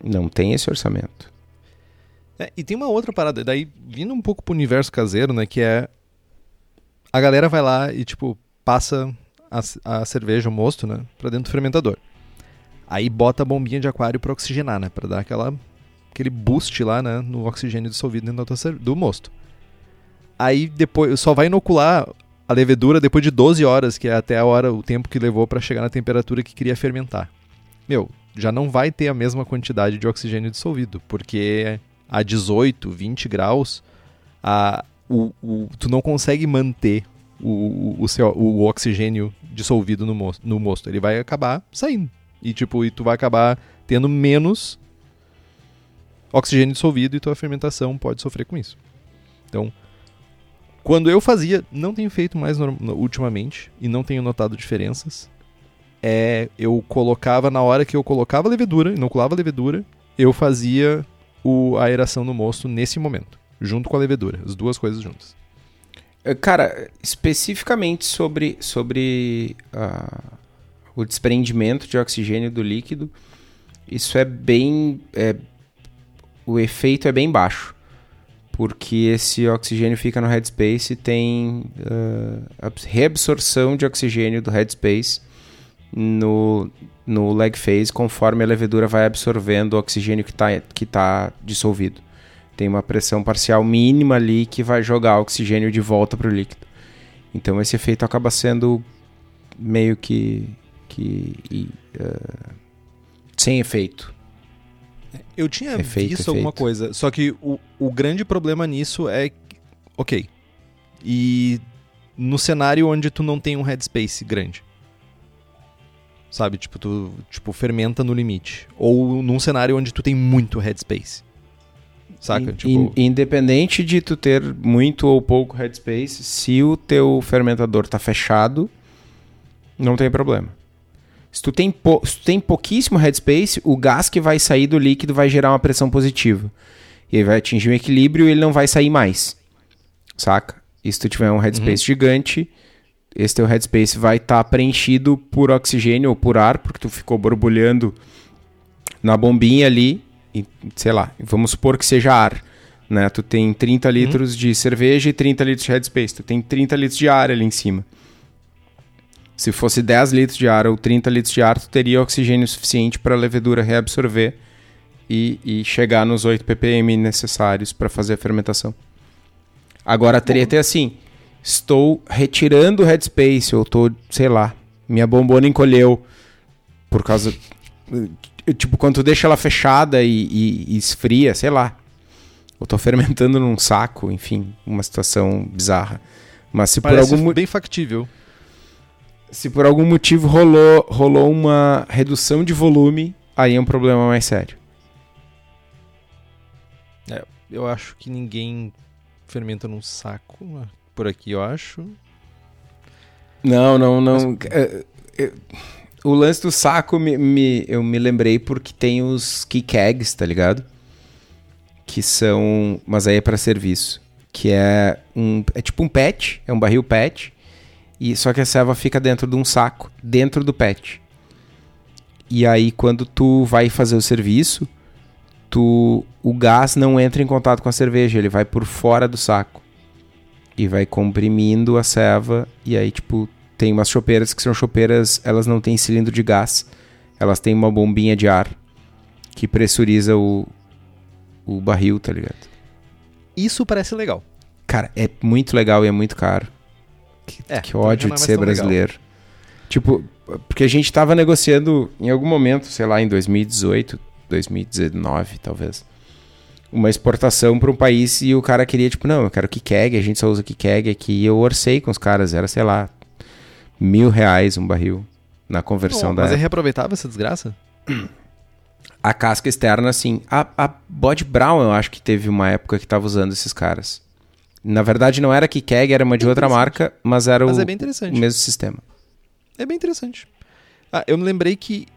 Speaker 1: não tem esse orçamento.
Speaker 2: É, e tem uma outra parada, daí vindo um pouco pro universo caseiro, né? Que é a galera vai lá e, tipo, passa a, a cerveja, o mosto, né, pra dentro do fermentador. Aí bota a bombinha de aquário para oxigenar, né, pra dar aquela, aquele boost lá, né, no oxigênio dissolvido dentro do mosto. Aí depois só vai inocular a levedura depois de 12 horas, que é até a hora, o tempo que levou para chegar na temperatura que queria fermentar. Meu, já não vai ter a mesma quantidade de oxigênio dissolvido, porque a 18, 20 graus, a, o, o, tu não consegue manter o, o, o oxigênio dissolvido no mosto, no mosto. Ele vai acabar saindo. E, tipo, e tu vai acabar tendo menos oxigênio dissolvido e tua fermentação pode sofrer com isso. Então, quando eu fazia, não tenho feito mais ultimamente e não tenho notado diferenças. É, eu colocava na hora que eu colocava a levedura, inoculava a levedura, eu fazia o, a aeração no mosto nesse momento junto com a levedura, as duas coisas juntas.
Speaker 1: Eh, cara, especificamente sobre, sobre uh, o desprendimento de oxigênio do líquido, isso é bem. É, o efeito é bem baixo. Porque esse oxigênio fica no headspace e tem uh, reabsorção de oxigênio do headspace no, no lag phase conforme a levedura vai absorvendo o oxigênio que está que tá dissolvido. Tem uma pressão parcial mínima ali que vai jogar oxigênio de volta para o líquido. Então esse efeito acaba sendo meio que, que uh, sem efeito.
Speaker 2: Eu tinha efeito, visto efeito. alguma coisa, só que o, o grande problema nisso é, ok, e no cenário onde tu não tem um headspace grande. Sabe, tipo, tu tipo, fermenta no limite. Ou num cenário onde tu tem muito headspace. Saca?
Speaker 1: In, tipo... Independente de tu ter muito ou pouco headspace, se o teu fermentador tá fechado, não tem problema. Se tu tem, se tu tem pouquíssimo headspace, o gás que vai sair do líquido vai gerar uma pressão positiva. E ele vai atingir um equilíbrio e ele não vai sair mais. Saca? E se tu tiver um headspace uhum. gigante, esse teu headspace vai estar tá preenchido por oxigênio ou por ar, porque tu ficou borbulhando na bombinha ali sei lá, vamos supor que seja ar. Né? Tu tem 30 uhum. litros uhum. de cerveja e 30 litros de headspace. Tu tem 30 litros de ar ali em cima. Se fosse 10 litros de ar ou 30 litros de ar, tu teria oxigênio suficiente para a levedura reabsorver e, e, chegar nos 8 ppm necessários para fazer a fermentação. Agora a treta é assim: estou retirando o headspace, ou estou, sei lá, minha bombona encolheu por causa tipo, quando tu deixa ela fechada e, e, e esfria, sei lá. Eu tô fermentando num saco, enfim, uma situação bizarra. Mas se
Speaker 2: Parece
Speaker 1: por algum
Speaker 2: bem factível.
Speaker 1: Se por algum motivo rolou, rolou uma redução de volume, aí é um problema mais sério.
Speaker 2: É, eu acho que ninguém fermenta num saco né, por aqui, eu acho.
Speaker 1: Não, não, não. Mas... É, é, o lance do saco, me, me, eu me lembrei porque tem os kickags, tá ligado? Que são. Mas aí é para serviço. Que é um. É tipo um pet, é um barril pet. E, só que a serva fica dentro de um saco, dentro do pet. E aí, quando tu vai fazer o serviço, tu, o gás não entra em contato com a cerveja, ele vai por fora do saco. E vai comprimindo a serva. E aí, tipo, tem umas chopeiras que são chopeiras, elas não têm cilindro de gás, elas têm uma bombinha de ar que pressuriza o, o barril, tá ligado?
Speaker 2: Isso parece legal.
Speaker 1: Cara, é muito legal e é muito caro. Que, é, que ódio é de ser brasileiro. Legal. Tipo, porque a gente tava negociando em algum momento, sei lá, em 2018, 2019, talvez, uma exportação para um país e o cara queria, tipo, não, eu quero que keg, a gente só usa que keg aqui. E eu orcei com os caras, era, sei lá, mil reais um barril na conversão Não, da.
Speaker 2: Mas é reaproveitável essa desgraça? [CLEARS THROAT]
Speaker 1: A casca externa, sim. A, a Bod Brown, eu acho que teve uma época que estava usando esses caras. Na verdade, não era Keg, era uma de outra marca, mas era mas o, é o mesmo sistema.
Speaker 2: É bem interessante. Ah, eu me lembrei que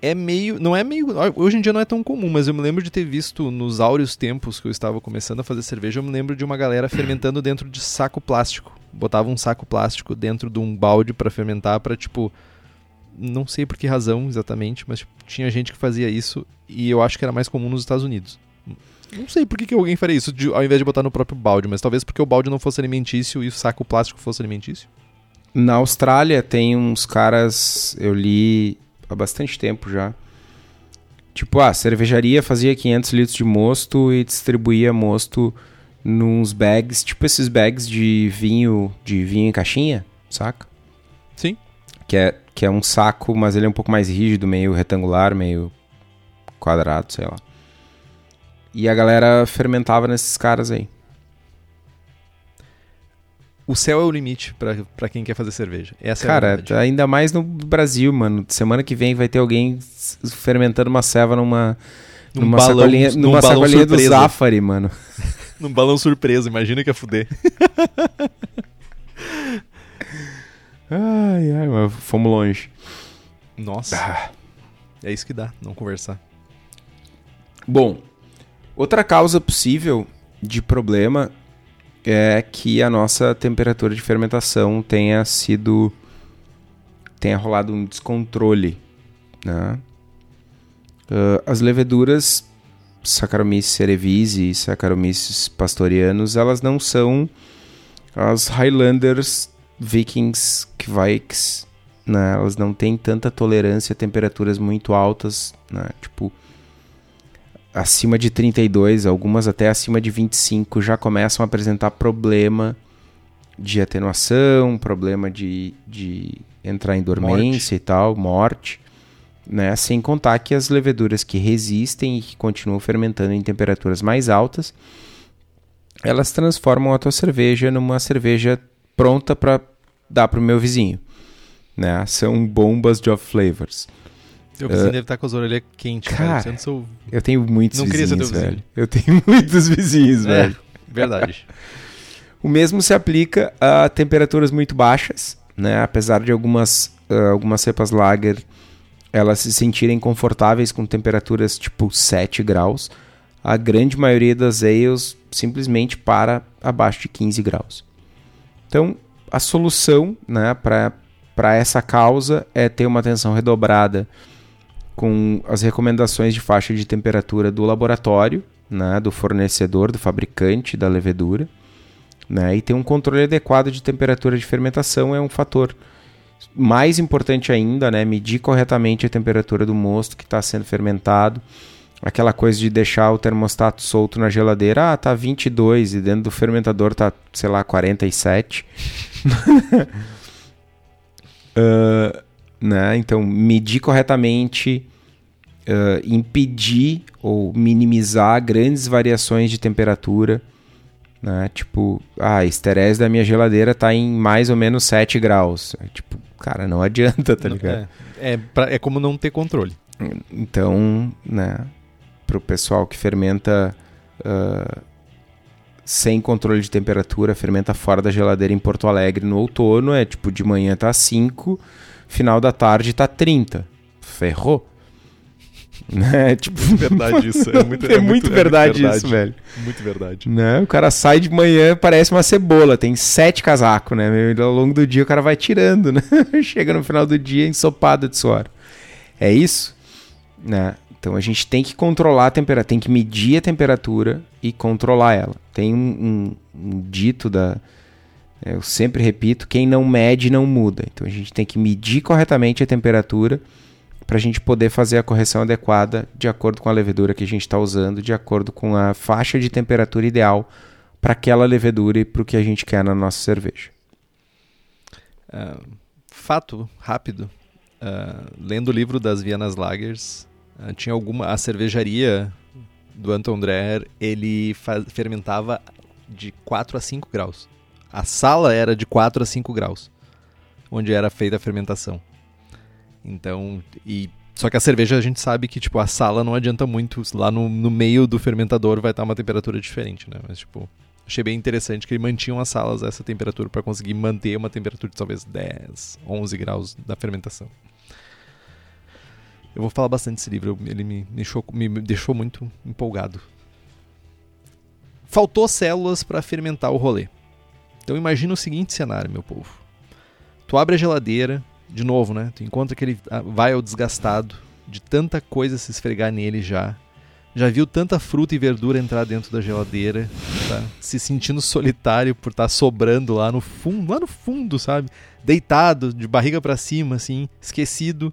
Speaker 2: é meio. Não é meio. Hoje em dia não é tão comum, mas eu me lembro de ter visto nos áureos tempos que eu estava começando a fazer cerveja, eu me lembro de uma galera fermentando dentro de saco plástico. Botava um saco plástico dentro de um balde para fermentar, para tipo. Não sei por que razão exatamente, mas tipo, tinha gente que fazia isso e eu acho que era mais comum nos Estados Unidos. Não sei por que, que alguém faria isso de, ao invés de botar no próprio balde, mas talvez porque o balde não fosse alimentício e o saco plástico fosse alimentício.
Speaker 1: Na Austrália tem uns caras, eu li há bastante tempo já. Tipo, a cervejaria fazia 500 litros de mosto e distribuía mosto nos bags, tipo esses bags de vinho, de vinho em caixinha, saca?
Speaker 2: Sim.
Speaker 1: Que é, que é um saco, mas ele é um pouco mais rígido, meio retangular, meio quadrado, sei lá. E a galera fermentava nesses caras aí
Speaker 2: o céu é o limite para quem quer fazer cerveja. Essa
Speaker 1: Cara, é ainda mais no Brasil, mano. Semana que vem vai ter alguém fermentando uma ceva numa, num numa balão, sacolinha, num numa sacolinha do Zafari, mano. [LAUGHS]
Speaker 2: num balão surpresa, imagina que é fuder. [LAUGHS]
Speaker 1: ai, ai, mas fomos longe.
Speaker 2: Nossa. Ah. É isso que dá, não conversar.
Speaker 1: Bom, outra causa possível de problema é que a nossa temperatura de fermentação tenha sido tenha rolado um descontrole, né? Uh, as leveduras Saccharomyces cerevisiae e Saccharomyces pastorianus, elas não são as Highlanders Vikings Kvikes, né, elas não têm tanta tolerância a temperaturas muito altas, né, tipo acima de 32, algumas até acima de 25 já começam a apresentar problema de atenuação, problema de, de entrar em dormência morte. e tal, morte, né? Sem contar que as leveduras que resistem e que continuam fermentando em temperaturas mais altas, elas transformam a tua cerveja numa cerveja pronta para dar para o meu vizinho, né? São bombas de off flavors.
Speaker 2: Teu vizinho uh, deve estar com as orelhas quentes,
Speaker 1: cara. cara. Sou... Eu tenho muitos Não vizinhos, velho. Eu tenho [LAUGHS] muitos vizinhos, é, velho.
Speaker 2: Verdade. [LAUGHS]
Speaker 1: o mesmo se aplica a temperaturas muito baixas, né? Apesar de algumas, uh, algumas cepas lager elas se sentirem confortáveis com temperaturas tipo 7 graus, a grande maioria das ales simplesmente para abaixo de 15 graus. Então, a solução né, para essa causa é ter uma atenção redobrada com as recomendações de faixa de temperatura do laboratório, né, do fornecedor, do fabricante da levedura, né, e ter um controle adequado de temperatura de fermentação é um fator mais importante ainda, né, medir corretamente a temperatura do mosto que está sendo fermentado. Aquela coisa de deixar o termostato solto na geladeira, ah, tá 22 e dentro do fermentador tá, sei lá, 47. uh, [LAUGHS] né? Então, medir corretamente, uh, impedir ou minimizar grandes variações de temperatura. Né? Tipo, ah, a esterese da minha geladeira tá em mais ou menos 7 graus. Tipo, cara, não [LAUGHS] adianta, tá ligado?
Speaker 2: É, é, pra, é como não ter controle.
Speaker 1: Então, né, pro pessoal que fermenta uh, sem controle de temperatura, fermenta fora da geladeira em Porto Alegre no outono, é tipo, de manhã tá 5, final da tarde tá 30. Ferrou. [LAUGHS] Né? Tipo,
Speaker 2: verdade isso.
Speaker 1: É [LAUGHS] muito, é, é muito, muito verdade, é verdade isso, velho.
Speaker 2: Muito verdade.
Speaker 1: Né? O cara sai de manhã, parece uma cebola, tem sete casacos, né? Ao longo do dia o cara vai tirando, [LAUGHS] né? Chega no final do dia ensopado de suor. É isso? Né? Então a gente tem que controlar a temperatura, tem que medir a temperatura e controlar ela. Tem um, um, um dito da. Eu sempre repito: quem não mede não muda. Então a gente tem que medir corretamente a temperatura para a gente poder fazer a correção adequada de acordo com a levedura que a gente está usando, de acordo com a faixa de temperatura ideal para aquela levedura e para o que a gente quer na nossa cerveja.
Speaker 2: Uh, fato rápido: uh, lendo o livro das Vienas Lagers, uh, tinha alguma a cervejaria do Anton Dreher ele fermentava de 4 a 5 graus. A sala era de 4 a 5 graus, onde era feita a fermentação. Então, e só que a cerveja a gente sabe que tipo a sala não adianta muito, lá no, no meio do fermentador vai estar uma temperatura diferente, né? Mas tipo, achei bem interessante que eles mantinham as salas a essa temperatura para conseguir manter uma temperatura de talvez 10, 11 graus da fermentação. Eu vou falar bastante desse livro, ele me deixou, me deixou muito empolgado. Faltou células para fermentar o rolê. Então imagina o seguinte cenário, meu povo. Tu abre a geladeira, de novo, né? Tu encontra que ele ah, vai ao desgastado, de tanta coisa se esfregar nele já. Já viu tanta fruta e verdura entrar dentro da geladeira, tá? se sentindo solitário por estar tá sobrando lá no fundo, lá no fundo, sabe? Deitado, de barriga para cima, assim, esquecido,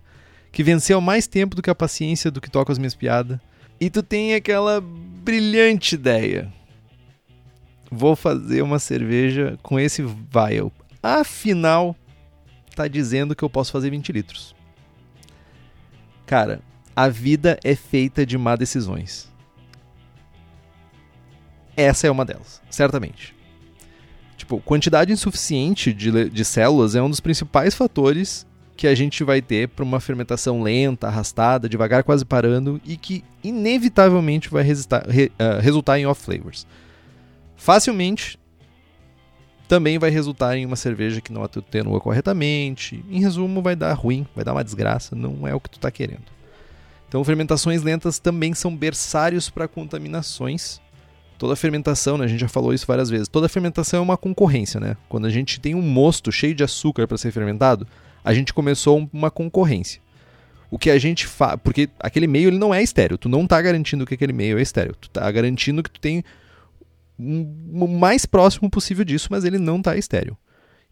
Speaker 2: que venceu mais tempo do que a paciência do que toca as minhas piadas. E tu tem aquela brilhante ideia. Vou fazer uma cerveja com esse vial. Afinal, está dizendo que eu posso fazer 20 litros. Cara, a vida é feita de má decisões. Essa é uma delas, certamente. Tipo, quantidade insuficiente de, de células é um dos principais fatores que a gente vai ter para uma fermentação lenta, arrastada, devagar, quase parando e que inevitavelmente vai re, uh, resultar em off flavors. Facilmente também vai resultar em uma cerveja que não atenua corretamente. Em resumo, vai dar ruim, vai dar uma desgraça, não é o que tu está querendo. Então, fermentações lentas também são berçários para contaminações. Toda fermentação, né, a gente já falou isso várias vezes, toda fermentação é uma concorrência, né? Quando a gente tem um mosto cheio de açúcar para ser fermentado, a gente começou uma concorrência. O que a gente faz, porque aquele meio ele não é estéreo, tu não está garantindo que aquele meio é estéreo, tu está garantindo que tu tem o mais próximo possível disso, mas ele não está estéreo.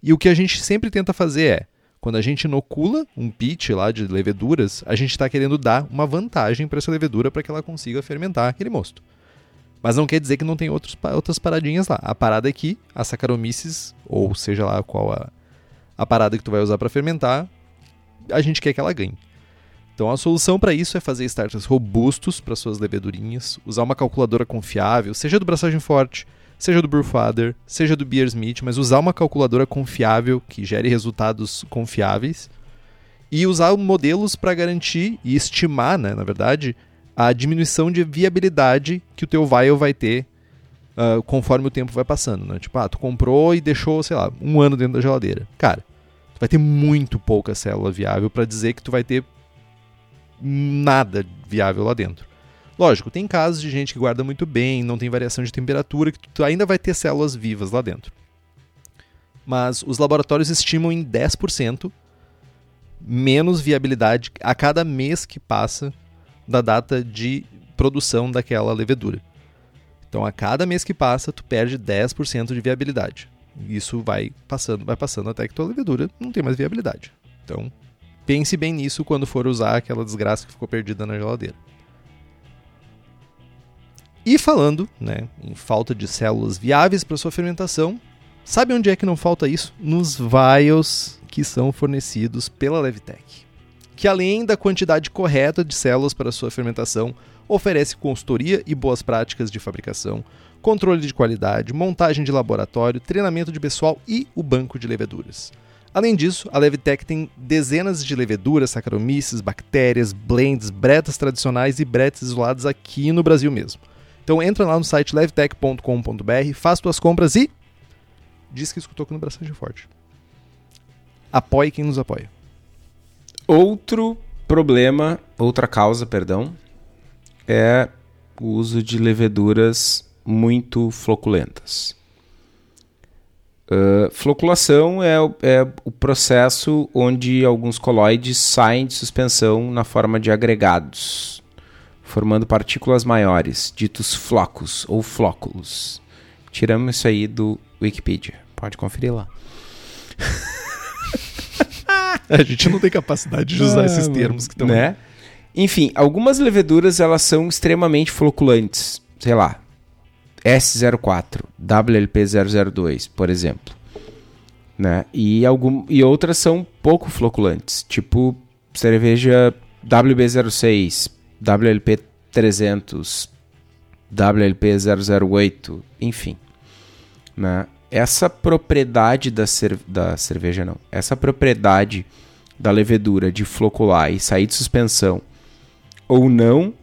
Speaker 2: E o que a gente sempre tenta fazer é Quando a gente inocula um pitch lá de leveduras, a gente está querendo dar uma vantagem para essa levedura para que ela consiga fermentar aquele mosto. Mas não quer dizer que não tem outros, outras paradinhas lá. A parada é que a Saccharomyces, ou seja lá qual a, a parada que tu vai usar para fermentar, a gente quer que ela ganhe. Então a solução para isso é fazer starters robustos para suas levedurinhas, usar uma calculadora confiável, seja do braçagem forte, seja do Brewfather, seja do Beersmith, mas usar uma calculadora confiável que gere resultados confiáveis e usar modelos para garantir e estimar, né, na verdade, a diminuição de viabilidade que o teu vial vai ter uh, conforme o tempo vai passando, né? Tipo, ah, tu comprou e deixou, sei lá, um ano dentro da geladeira. Cara, tu vai ter muito pouca célula viável para dizer que tu vai ter nada viável lá dentro. Lógico, tem casos de gente que guarda muito bem, não tem variação de temperatura, que tu ainda vai ter células vivas lá dentro. Mas os laboratórios estimam em 10% menos viabilidade a cada mês que passa da data de produção daquela levedura. Então, a cada mês que passa, tu perde 10% de viabilidade. Isso vai passando, vai passando até que tua levedura não tem mais viabilidade. Então, pense bem nisso quando for usar aquela desgraça que ficou perdida na geladeira. E falando né, em falta de células viáveis para sua fermentação, sabe onde é que não falta isso? Nos vials que são fornecidos pela Levitec, que além da quantidade correta de células para sua fermentação, oferece consultoria e boas práticas de fabricação, controle de qualidade, montagem de laboratório, treinamento de pessoal e o banco de leveduras. Além disso, a Levitec tem dezenas de leveduras, saccharomyces, bactérias, blends, bretas tradicionais e bretas isoladas aqui no Brasil mesmo. Então entra lá no site levtech.com.br, faz suas compras e diz que escutou aqui no Braçagem Forte. Apoie quem nos apoia.
Speaker 1: Outro problema, outra causa, perdão, é o uso de leveduras muito floculentas. Uh, floculação é, é, o processo onde alguns coloides saem de suspensão na forma de agregados formando partículas maiores, ditos flocos ou flóculos. Tiramos isso aí do Wikipedia. Pode conferir lá. [LAUGHS]
Speaker 2: A gente não tem capacidade de usar ah, esses termos que estão.
Speaker 1: Né? Enfim, algumas leveduras elas são extremamente floculantes. Sei lá, S04, WLP002, por exemplo. Né? E, algum, e outras são pouco floculantes, tipo cerveja WB06, WLP 300, WLP 008, enfim. Né? Essa propriedade da, cer da cerveja, não. Essa propriedade da levedura de flocular e sair de suspensão ou não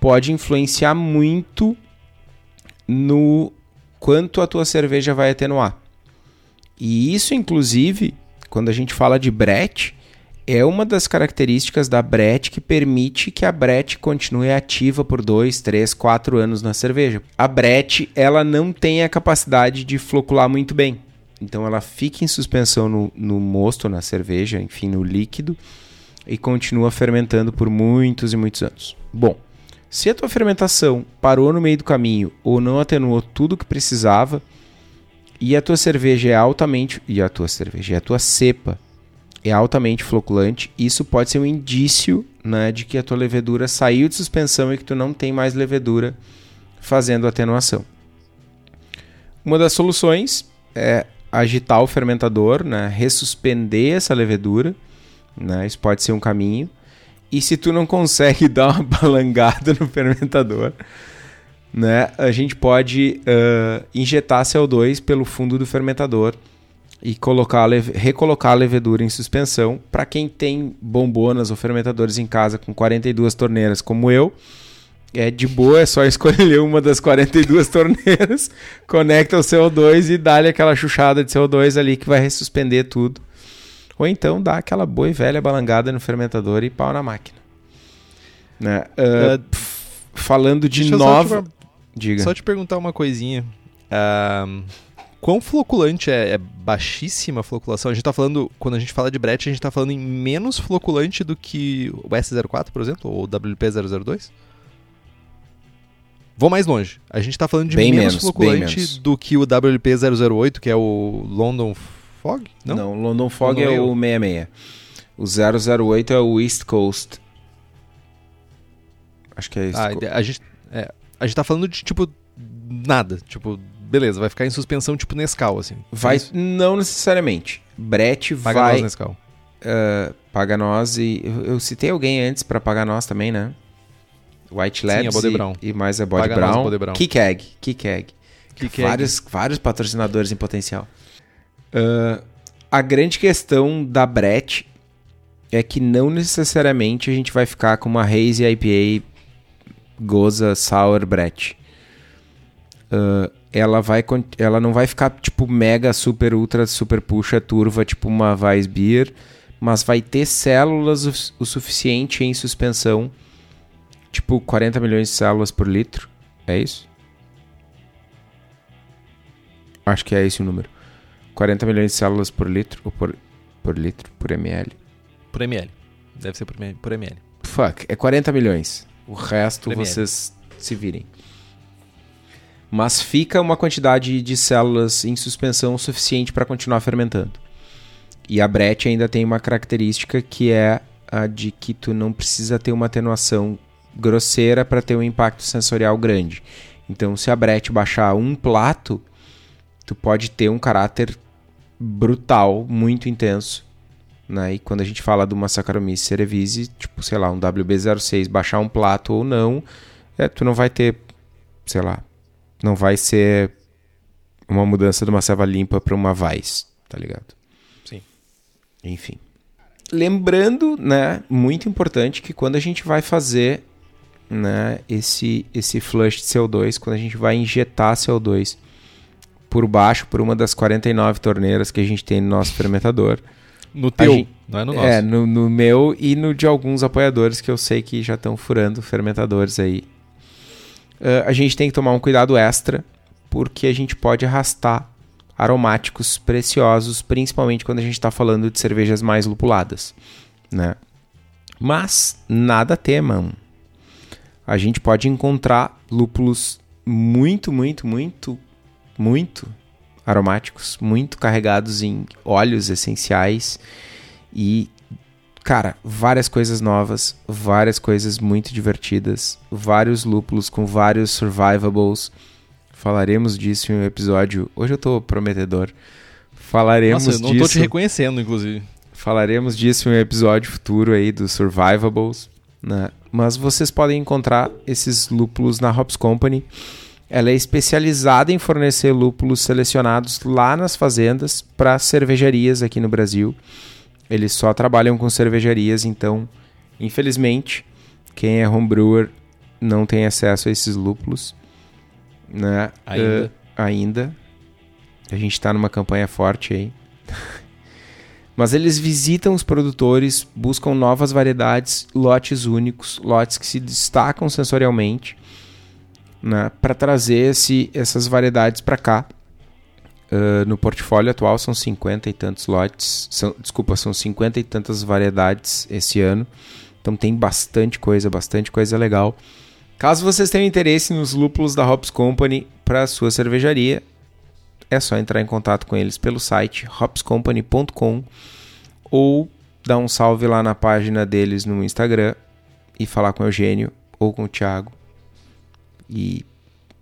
Speaker 1: pode influenciar muito no quanto a tua cerveja vai atenuar. E isso, inclusive, quando a gente fala de brete, é uma das características da Brett que permite que a Brett continue ativa por 2, 3, 4 anos na cerveja. A Brett, ela não tem a capacidade de flocular muito bem. Então ela fica em suspensão no, no mosto, na cerveja, enfim, no líquido, e continua fermentando por muitos e muitos anos. Bom, se a tua fermentação parou no meio do caminho ou não atenuou tudo o que precisava, e a tua cerveja é altamente. E a tua cerveja, a tua cepa é altamente floculante, isso pode ser um indício né, de que a tua levedura saiu de suspensão e que tu não tem mais levedura fazendo atenuação. Uma das soluções é agitar o fermentador, né, ressuspender essa levedura, né, isso pode ser um caminho. E se tu não consegue [LAUGHS] dar uma balangada no fermentador, né, a gente pode uh, injetar CO2 pelo fundo do fermentador e colocar recolocar a levedura em suspensão. Para quem tem bombonas ou fermentadores em casa com 42 torneiras, como eu, é de boa, é só [LAUGHS] escolher uma das 42 torneiras, [LAUGHS] conecta o CO2 e dá-lhe aquela chuchada de CO2 ali que vai ressuspender tudo. Ou então dá aquela boa e velha balangada no fermentador e pau na máquina. Né? Uh, uh, falando de nova.
Speaker 2: Só te, Diga. Só te perguntar uma coisinha. Uh, quão floculante é, é, baixíssima a floculação? A gente tá falando, quando a gente fala de brete, a gente tá falando em menos floculante do que o S04, por exemplo, ou o WP002? Vou mais longe. A gente tá falando de menos,
Speaker 1: menos
Speaker 2: floculante
Speaker 1: menos.
Speaker 2: do que o WP008, que é o London Fog?
Speaker 1: Não,
Speaker 2: Não?
Speaker 1: London Fog
Speaker 2: London
Speaker 1: é o 66. O 008 é o East Coast. Acho que é East
Speaker 2: Ah, a gente, é, a gente tá falando de, tipo, nada. Tipo, beleza, vai ficar em suspensão, tipo, Nescau, assim.
Speaker 1: Vai,
Speaker 2: Isso.
Speaker 1: não necessariamente. Brett
Speaker 2: Paga
Speaker 1: vai
Speaker 2: nós, Nescau.
Speaker 1: ah, paga nós e eu, eu citei alguém antes pra pagar nós também, né? White Labs
Speaker 2: Sim, Bode
Speaker 1: e,
Speaker 2: Brown.
Speaker 1: e mais a Bode
Speaker 2: Paga nós,
Speaker 1: Brown.
Speaker 2: Bode Brown.
Speaker 1: Kick Egg, Kick Egg.
Speaker 2: Kick Egg.
Speaker 1: vários, vários patrocinadores em potencial. Ah, a grande questão da Brett é que não necessariamente a gente vai ficar com uma Hazy IPA Goza Sour Brett. Ah, ela, vai, ela não vai ficar tipo mega, super, ultra, super puxa, turva, tipo uma Weissbier, mas vai ter células o suficiente em suspensão, tipo 40 milhões de células por litro. É isso? Acho que é esse o número. 40 milhões de células por litro, ou por, por litro, por ml.
Speaker 2: Por ml. Deve ser por, ml.
Speaker 1: Fuck, é 40 milhões. O resto vocês se virem. Mas fica uma quantidade de células em suspensão suficiente para continuar fermentando. E a Brett ainda tem uma característica que é a de que tu não precisa ter uma atenuação grosseira para ter um impacto sensorial grande. Então, se a Brett baixar um plato, tu pode ter um caráter brutal, muito intenso. Né? E quando a gente fala de uma Saccharomyces cerevisiae, tipo, sei lá, um WB06 baixar um plato ou não, é, tu não vai ter, sei lá, não vai ser uma mudança de uma ceva limpa para uma Weiss, tá ligado?
Speaker 2: Sim.
Speaker 1: Enfim. Lembrando, né, muito importante que quando a gente vai fazer, né, esse esse flush de CO2, quando a gente vai injetar CO2 por baixo por uma das 49 torneiras que a gente tem no nosso fermentador,
Speaker 2: No teu,
Speaker 1: gente-
Speaker 2: não é no nosso.
Speaker 1: é, no, no meu e no de alguns apoiadores que eu sei que já estão furando fermentadores aí. Ah, a gente tem que tomar um cuidado extra, porque a gente pode arrastar aromáticos preciosos, principalmente quando a gente está falando de cervejas mais lupuladas, né? Mas nada temam. A gente pode encontrar lúpulos muito, muito, muito, muito aromáticos, muito carregados em óleos essenciais e, cara, várias coisas novas, várias coisas muito divertidas, vários lúpulos com vários survivables. Falaremos disso em um episódio. Hoje eu tô prometedor. Falaremos
Speaker 2: Nossa, eu não
Speaker 1: disso.
Speaker 2: tô te reconhecendo, inclusive.
Speaker 1: Falaremos disso em um episódio futuro aí dos Survivables, né? Mas vocês podem encontrar esses lúpulos na Hops Company. Ela é especializada em fornecer lúpulos selecionados lá nas fazendas para cervejarias aqui no Brasil. Eles só trabalham com cervejarias, então, infelizmente, quem é homebrewer não tem acesso a esses lúpulos, né?
Speaker 2: Ainda.
Speaker 1: Ah, ainda. A gente está numa campanha forte aí. [LAUGHS] Mas eles visitam os produtores, buscam novas variedades, lotes únicos, lotes que se destacam sensorialmente, né, para trazer esse, essas variedades para cá. Ah, no portfólio atual são 50 e tantos lotes, são, desculpa, são 50 e tantas variedades esse ano. Então tem bastante coisa, bastante coisa legal. Caso vocês tenham interesse nos lúpulos da Hops Company para sua cervejaria, é só entrar em contato com eles pelo site hopscompany.com ou dar um salve lá na página deles no Instagram e falar com o Eugênio ou com o Thiago. E,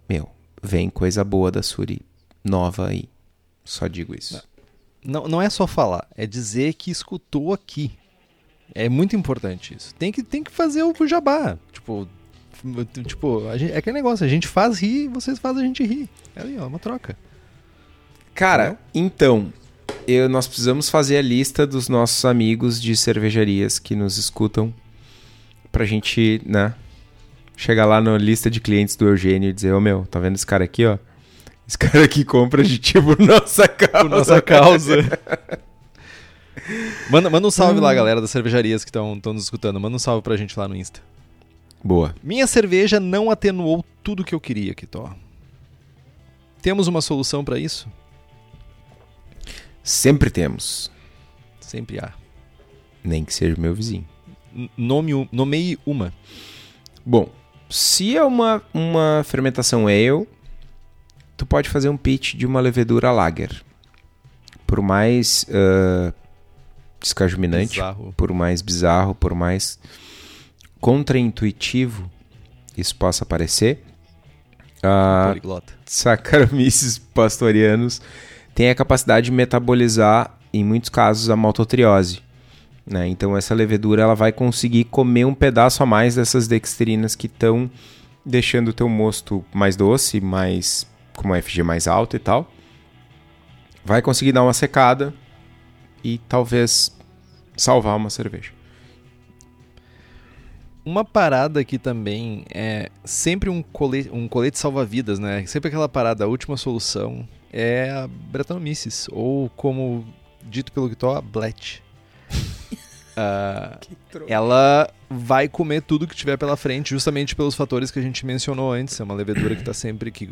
Speaker 1: meu, vem coisa boa da Suri nova aí. Só digo isso.
Speaker 2: Não, não é só falar, é dizer que escutou aqui. É muito importante isso. Tem que, tem que fazer o jabá. Tipo, tipo gente- é aquele negócio, a gente faz rir, vocês fazem a gente rir. É aí, ó, uma troca.
Speaker 1: Cara, então, eu, nós precisamos fazer a lista dos nossos amigos de cervejarias que nos escutam pra gente, né, chegar lá na lista de clientes do Eugênio e dizer, ô meu, tá vendo esse cara aqui, ó? Esse cara aqui compra de ti por [LAUGHS] nossa causa.
Speaker 2: Por nossa causa. [LAUGHS] manda, manda um salve lá, galera das cervejarias que estão nos escutando. Manda um salve pra gente lá no Insta.
Speaker 1: Boa.
Speaker 2: Minha cerveja não atenuou tudo que eu queria, Kitó. Temos uma solução pra isso?
Speaker 1: Sempre temos.
Speaker 2: Sempre há.
Speaker 1: Nem que seja meu vizinho.
Speaker 2: N- Nome, nomeie uma.
Speaker 1: Bom, se é uma, uma fermentação ale, tu pode fazer um pitch de uma levedura lager. por mais uh, descajuminante,
Speaker 2: Bizarro.
Speaker 1: por mais bizarro, por mais contraintuitivo isso possa parecer, a
Speaker 2: Poliglota.
Speaker 1: Saccharomyces pastorianos tem a capacidade de metabolizar, em muitos casos, a maltotriose. Né? Então essa levedura ela vai conseguir comer um pedaço a mais dessas dextrinas que estão deixando o teu mosto mais doce, mais com uma FG mais alta e tal. Vai conseguir dar uma secada e talvez salvar uma cerveja.
Speaker 2: Uma parada que também é sempre um colete, um colete salva-vidas, né? Sempre aquela parada, a última solução é a Brettanomyces, ou como dito pelo Kitó, a Blet. Ah, ela vai comer tudo que tiver pela frente, justamente pelos fatores que a gente mencionou antes. É uma levedura que está sempre que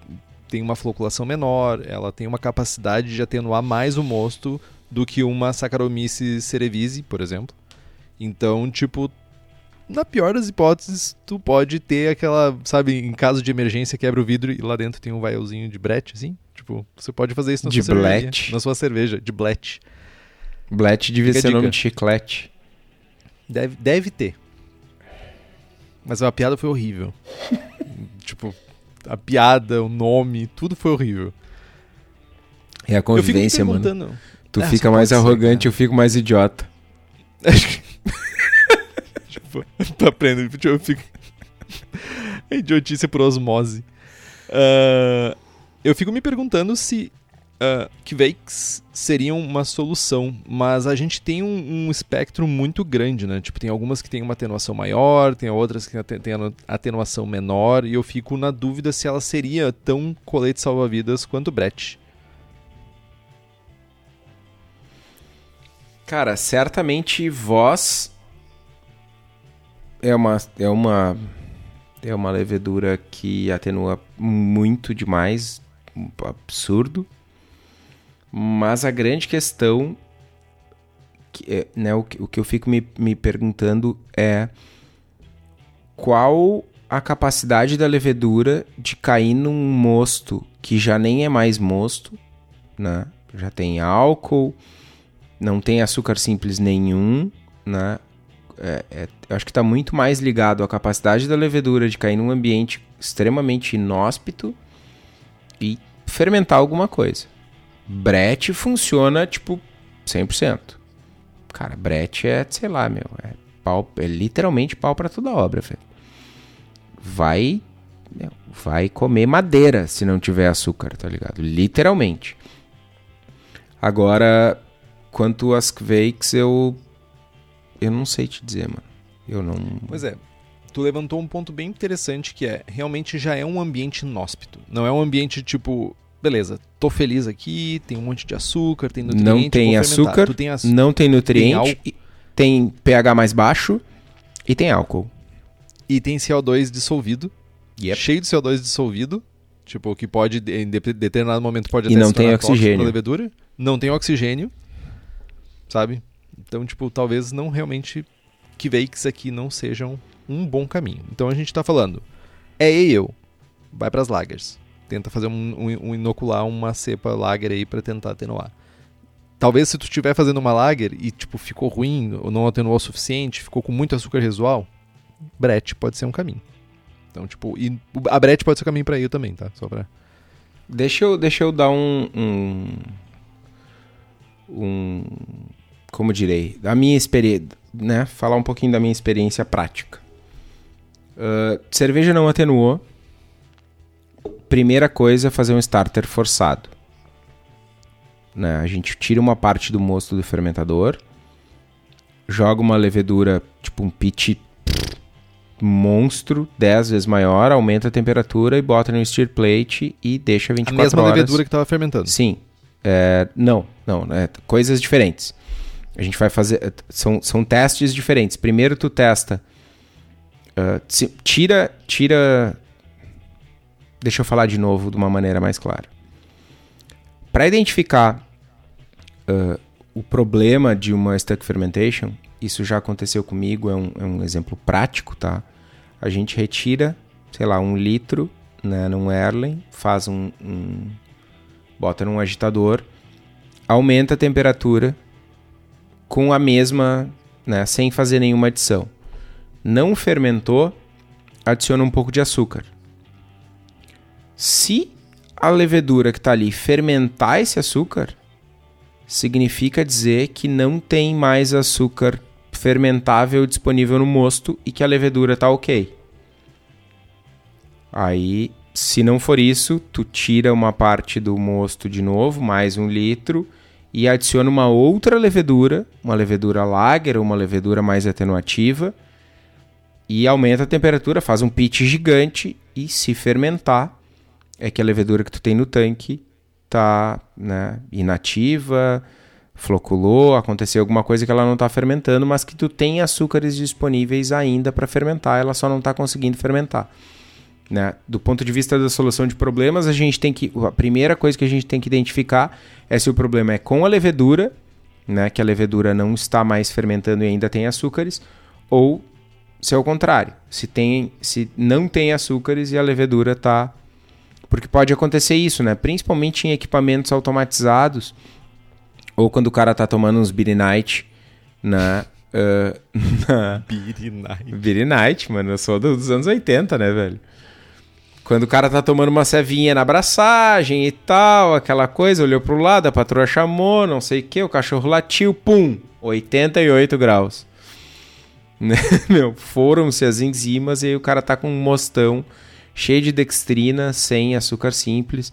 Speaker 2: tem uma floculação menor, ela tem uma capacidade de atenuar mais o mosto do que uma Saccharomyces cerevisiae, por exemplo. Então, tipo, na pior das hipóteses, tu pode ter aquela, sabe, em caso de emergência, quebra o vidro e lá dentro tem um vaiolzinho de brete, assim. Tipo, você pode fazer isso na
Speaker 1: De
Speaker 2: sua cerveja.
Speaker 1: Blet.
Speaker 2: Na sua cerveja, de blete.
Speaker 1: Blet devia
Speaker 2: Fica
Speaker 1: ser
Speaker 2: dica.
Speaker 1: nome de chiclete.
Speaker 2: Deve, deve ter. Mas a piada foi horrível. [LAUGHS] tipo, a piada, o nome, tudo foi horrível.
Speaker 1: É a convivência, mano. Tu
Speaker 2: Ah,
Speaker 1: fica mais
Speaker 2: ser,
Speaker 1: arrogante,
Speaker 2: cara.
Speaker 1: eu fico mais idiota. [LAUGHS]
Speaker 2: tipo, [LAUGHS] tu aprende, tipo, eu fico... É idiotice por osmose. Ah, eu fico me perguntando se uh, Kvakes seriam uma solução, mas a gente tem um, um espectro muito grande, né? Tipo, tem algumas que têm uma atenuação maior, tem outras que têm atenuação menor, e eu fico na dúvida se ela seria tão colete salva-vidas quanto Brett.
Speaker 1: Cara, certamente voz é uma é uma é uma levedura que atenua muito demais, absurdo. Mas a grande questão que é, né, o, que- eu fico me, me perguntando é qual a capacidade da levedura de cair num mosto que já nem é mais mosto, né? Já tem álcool, não tem açúcar simples nenhum, né? É, é- eu acho que está muito mais ligado à capacidade da levedura de cair num ambiente extremamente inóspito e fermentar alguma coisa. Brete funciona, tipo, 100%. Cara, brete é, sei lá, meu, é, pau, é literalmente pau para toda obra, velho. Vai, meu, vai comer madeira se não tiver açúcar, tá ligado? Literalmente. Agora, quanto às Kvakes, eu. Eu não sei te dizer, mano. Eu não.
Speaker 2: Pois é. Tu levantou um ponto bem interessante que é, realmente já é um ambiente inóspito. Não é um ambiente tipo, beleza, tô feliz aqui, tem um monte de açúcar, tem nutriente,
Speaker 1: Não tem açúcar,
Speaker 2: tem aç-
Speaker 1: Não tem nutriente, e- tem pH mais baixo e tem álcool.
Speaker 2: E tem CO2 dissolvido,
Speaker 1: Yep.
Speaker 2: cheio de CO2 dissolvido, tipo, que pode, em de- determinado momento, pode
Speaker 1: E
Speaker 2: até
Speaker 1: não
Speaker 2: se
Speaker 1: tem oxigênio.
Speaker 2: levedura. Não tem oxigênio, sabe? Então, tipo, talvez não realmente que Vakes aqui não sejam um bom caminho. Então a gente tá falando, é ale, vai pras lagers. Tenta fazer um, um- um inocular uma cepa lager aí pra tentar atenuar. Talvez se tu estiver fazendo uma lager e tipo ficou ruim ou não atenuou o suficiente, ficou com muito açúcar residual, Brett pode ser um caminho. Então, tipo, e a Brett pode ser um caminho pra ele também, tá? Só pra
Speaker 1: Deixa eu, deixa eu dar um, um. um- Como direi? Da minha experiência. Né? Falar um pouquinho da minha experiência prática. Ah, cerveja não atenuou. Primeira coisa é fazer um starter forçado. Né? A gente tira uma parte do mosto do fermentador. Joga uma levedura, tipo um pitch monstro, 10 vezes maior, aumenta a temperatura e bota no stir plate e deixa
Speaker 2: a
Speaker 1: 24
Speaker 2: mesma
Speaker 1: horas.
Speaker 2: levedura que tava fermentando.
Speaker 1: Sim. É, não, não, é, coisas diferentes. A gente vai fazer. é, São, são testes diferentes. Primeiro tu testa. se- tira. Tira. Deixa eu falar de novo de uma maneira mais clara. Para identificar ah, o problema de uma stuck fermentation, isso já aconteceu comigo, é um, é um exemplo prático, tá? A gente retira, sei lá, um litro né, num Erlen, faz um- um bota num agitador aumenta a temperatura com a mesma, né, sem fazer nenhuma adição. Não fermentou, adiciona um pouco de açúcar. Se a levedura que está ali fermentar esse açúcar, significa dizer que não tem mais açúcar fermentável disponível no mosto e que a levedura está ok. Aí, se não for isso, tu tira uma parte do mosto de novo, mais um litro, e adiciona uma outra levedura, uma levedura lager, uma levedura mais atenuativa, e aumenta a temperatura, faz um pitch gigante e se fermentar, é que a levedura que tu tem no tanque tá, né, inativa, floculou, aconteceu alguma coisa que ela não está fermentando, mas que tu tem açúcares disponíveis ainda para fermentar, ela só não está conseguindo fermentar. Né? Do ponto de vista da solução de problemas, a gente tem que. A primeira coisa que a gente tem que identificar é se o problema é com a levedura, né? Que a levedura não está mais fermentando e ainda tem açúcares, ou se é o contrário, se tem, se não tem açúcares e a levedura está. Porque pode acontecer isso, né? Principalmente em equipamentos automatizados, ou quando o cara está tomando uns Beer Night, né? [LAUGHS] Uh,
Speaker 2: Beer Night.
Speaker 1: Beer Night, mano. Eu sou dos anos 80, né, velho? Quando o cara tá tomando uma cevinha na abraçagem e tal, aquela coisa, olhou pro lado, a patroa chamou, não sei o que, o cachorro latiu, pum, 88 graus. Né, [LAUGHS] meu, foram-se as enzimas e aí o cara tá com um mostão cheio de dextrina, sem açúcar simples,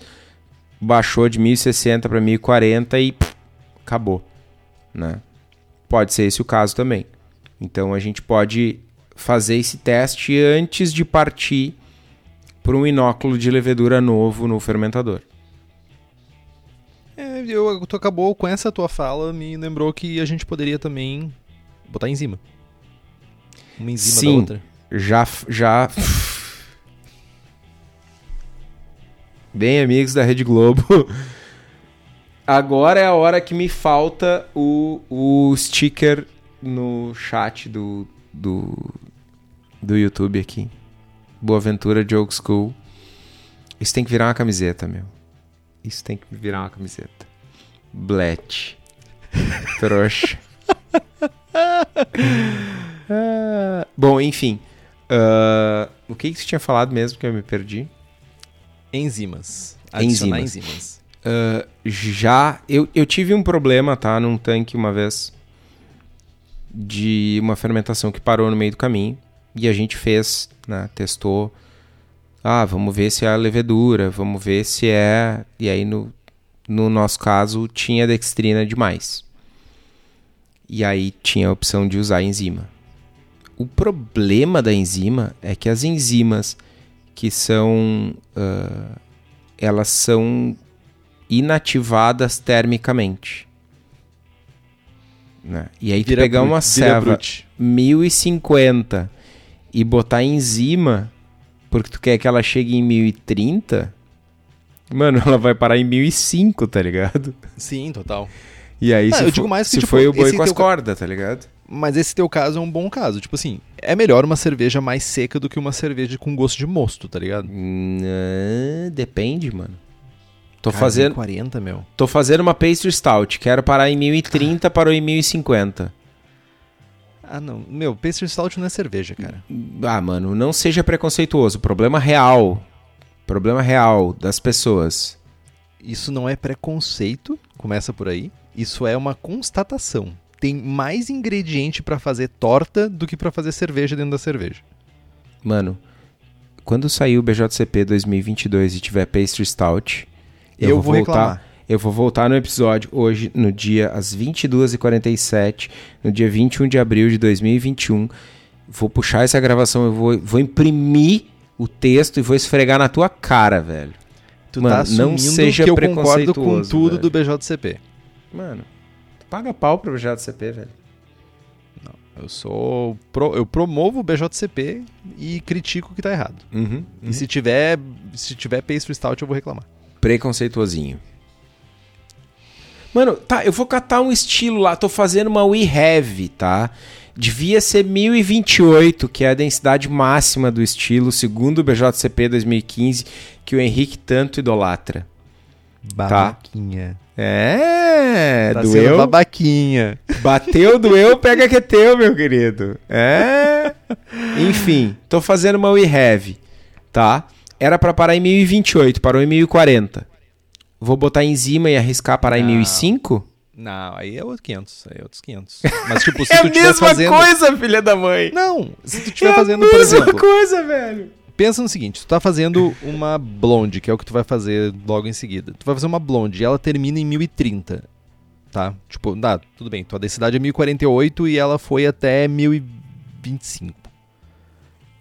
Speaker 1: baixou de 1060 para 1040 e pff, acabou, né? Pode ser esse o caso também. Então a gente pode fazer esse teste antes de partir por um inóculo de levedura novo no fermentador.
Speaker 2: É, eu, tu acabou com essa tua fala, me lembrou que a gente poderia também botar enzima. Uma enzima
Speaker 1: Sim,
Speaker 2: da outra.
Speaker 1: já já Bem, amigos da Rede Globo. [LAUGHS] Agora é a hora que me falta o, o sticker no chat do, do, do YouTube aqui. Boa Ventura Joke School. Isso tem que virar uma camiseta, meu. Isso tem que virar uma camiseta. Blet. [LAUGHS] Trouxa. [LAUGHS] Ah, bom, enfim. Ah, o que, que você tinha falado mesmo que eu me perdi?
Speaker 2: Enzimas. Adicionar
Speaker 1: Enzimas.
Speaker 2: enzimas.
Speaker 1: Ah, já. Eu, eu tive um problema, tá? Num tanque uma vez. De uma fermentação que parou no meio do caminho. E a gente fez, né? Testou. Ah, vamos ver se é a levedura, vamos ver se é. E aí, no, no nosso caso, tinha dextrina demais. E aí tinha a opção de usar enzima. O problema da enzima é que as enzimas que são. ah, elas são inativadas termicamente. Né? E aí tu
Speaker 2: Vira
Speaker 1: pegar uma
Speaker 2: brute.
Speaker 1: 1050 e botar enzima porque tu quer que ela chegue em 1030, mano, [LAUGHS] ela vai parar em 1005, tá ligado?
Speaker 2: Sim, total.
Speaker 1: E aí
Speaker 2: Ah,
Speaker 1: se,
Speaker 2: eu
Speaker 1: for-
Speaker 2: digo mais que,
Speaker 1: se
Speaker 2: tipo,
Speaker 1: foi o boi com as
Speaker 2: teu
Speaker 1: cordas, tá ligado?
Speaker 2: Mas esse teu caso é um bom caso. Tipo assim, é melhor uma cerveja mais seca do que uma cerveja com gosto de mosto, tá ligado?
Speaker 1: Não, depende, mano. Tô
Speaker 2: Cara,
Speaker 1: fazendo,
Speaker 2: 40, meu.
Speaker 1: tô fazendo uma pastry stout, quero parar em 1030, parou em 1050.
Speaker 2: Ah, não. Meu, pastry stout não é cerveja, cara.
Speaker 1: Ah, mano, não seja preconceituoso. Problema real. Problema real das pessoas.
Speaker 2: Isso não é preconceito, começa por aí. Isso é uma constatação. Tem mais ingrediente pra fazer torta do que pra fazer cerveja dentro da cerveja.
Speaker 1: Mano, quando sair o BJCP 2022 e tiver pastry stout, eu,
Speaker 2: Eu
Speaker 1: vou,
Speaker 2: vou
Speaker 1: voltar.
Speaker 2: reclamar.
Speaker 1: Eu vou voltar no episódio hoje, no dia às 22h47, no dia 21 de abril de 2021. Vou puxar essa gravação, eu vou, vou imprimir o texto e vou esfregar na tua cara, velho.
Speaker 2: Tu
Speaker 1: Mano,
Speaker 2: tá
Speaker 1: não seja
Speaker 2: que eu concordo com tudo
Speaker 1: velho.
Speaker 2: do BJCP.
Speaker 1: Mano, paga pau pro BJCP, velho.
Speaker 2: Eu sou. pro- eu promovo o BJCP e critico o que tá errado.
Speaker 1: Uhum,
Speaker 2: E se tiver. Se tiver pastry stout, eu vou reclamar.
Speaker 1: Preconceituosinho. Mano, tá, eu vou catar um estilo lá, tô fazendo uma We Have, tá? Devia ser 1028, que é a densidade máxima do estilo, segundo o BJCP 2015, que o Henrique tanto idolatra.
Speaker 2: Babaquinha.
Speaker 1: É,
Speaker 2: Tá
Speaker 1: doeu.
Speaker 2: babaquinha.
Speaker 1: Bateu, doeu, pega que é teu, meu querido. É. Enfim, tô fazendo uma We Have, tá? Era pra parar em 1028, parou em 1040. Vou botar enzima e arriscar parar em
Speaker 2: Não.
Speaker 1: 1005?
Speaker 2: Não, aí é outros 500, aí é outros 500. Mas tipo, [LAUGHS] se
Speaker 1: É a
Speaker 2: tu
Speaker 1: mesma
Speaker 2: fazendo...
Speaker 1: coisa, filha da mãe.
Speaker 2: Não, se tu
Speaker 1: é
Speaker 2: estiver
Speaker 1: a
Speaker 2: fazendo,
Speaker 1: mesma
Speaker 2: por exemplo,
Speaker 1: coisa, velho.
Speaker 2: Pensa no seguinte, tu tá fazendo uma blonde, que é o que tu vai fazer logo em seguida. Tu vai fazer uma blonde e ela termina em 1030, tá? Tipo, dá, tudo bem, tua densidade é 1048 e ela foi até 1025.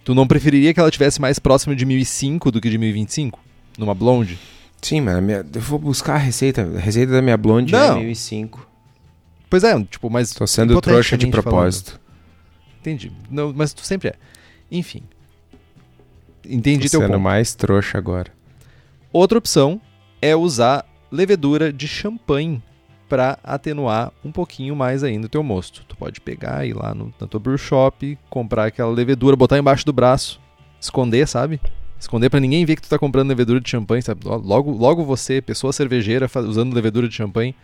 Speaker 2: Tu não preferiria que ela tivesse mais próxima de 1005 do que de 1025? Numa blonde?
Speaker 1: Sim, mas minha- eu vou buscar a receita. A receita da minha blonde
Speaker 2: Não.
Speaker 1: é 1005.
Speaker 2: Pois é, tipo, mas...
Speaker 1: Tô sendo trouxa de propósito.
Speaker 2: Entendi. Não, mas tu sempre é. Enfim. Entendi
Speaker 1: Tô
Speaker 2: teu
Speaker 1: sendo
Speaker 2: ponto.
Speaker 1: mais trouxa agora.
Speaker 2: Outra opção é usar levedura de champanhe para atenuar um pouquinho mais ainda o teu mosto. Tu pode pegar ir lá no, na tua brew shop, comprar aquela levedura, botar embaixo do braço, esconder, sabe? Esconder para ninguém ver que tu tá comprando levedura de champanhe, sabe? Logo, logo você, pessoa cervejeira, usando levedura de champanhe,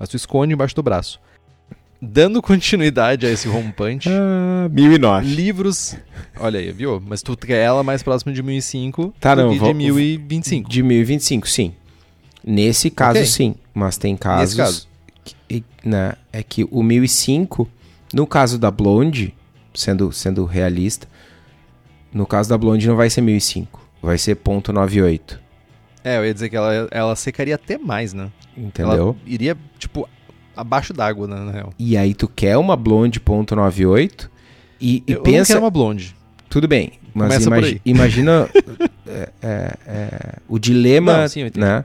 Speaker 2: mas tu esconde embaixo do braço. Dando continuidade a esse rompante,
Speaker 1: Ah, 1009.
Speaker 2: livros. Olha aí, viu? Mas tu quer ela mais próxima de 1005
Speaker 1: Tá,
Speaker 2: do
Speaker 1: não,
Speaker 2: que
Speaker 1: vou-
Speaker 2: de 1025.
Speaker 1: De 1025, sim. Nesse caso,
Speaker 2: Ok.
Speaker 1: sim. Mas tem casos.
Speaker 2: Nesse caso.
Speaker 1: que- né, é que o 1005, no caso da Blonde, sendo, sendo realista, no caso da Blonde não vai ser 1005. Vai ser ponto .98.
Speaker 2: É, eu ia dizer que ela, ela secaria até mais, né?
Speaker 1: Entendeu?
Speaker 2: Ela iria, tipo, abaixo d'água, né, na real.
Speaker 1: E aí tu quer uma Blonde ponto .98 e, e
Speaker 2: eu, eu não
Speaker 1: pensa...
Speaker 2: quero uma blonde.
Speaker 1: Tudo bem, mas imagi- imagina [LAUGHS] é, é, é, o dilema,
Speaker 2: Não, sim,
Speaker 1: né?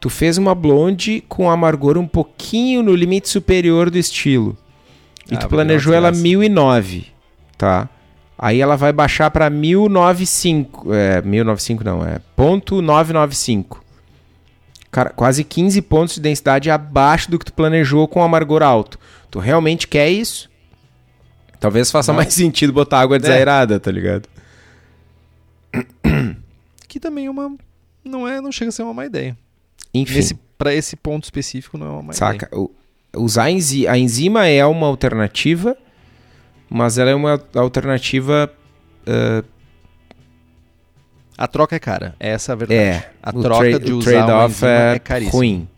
Speaker 1: Tu fez uma blonde com amargor um pouquinho no limite superior do estilo. E
Speaker 2: Ah,
Speaker 1: tu planejou ela
Speaker 2: desgraça.
Speaker 1: 1009, tá? Aí ela vai baixar para 1095, é, 1095 não, é ponto .995. Cara, quase 15 pontos de densidade abaixo do que tu planejou com amargor alto. Tu realmente quer isso? Talvez faça mais sentido botar água desaerada, tá ligado? [CLEARS THROAT]
Speaker 2: Que também é uma. Não é, não chega a ser uma má ideia.
Speaker 1: Enfim,
Speaker 2: pra esse ponto específico, não é uma má ideia.
Speaker 1: saca? Usar a enzi- a enzima é uma alternativa, mas ela é uma alternativa. ah,
Speaker 2: A troca é cara, essa é a verdade.
Speaker 1: é.
Speaker 2: A troca de usar uma
Speaker 1: trade-off
Speaker 2: enzima
Speaker 1: é,
Speaker 2: é caríssimo.
Speaker 1: ruim.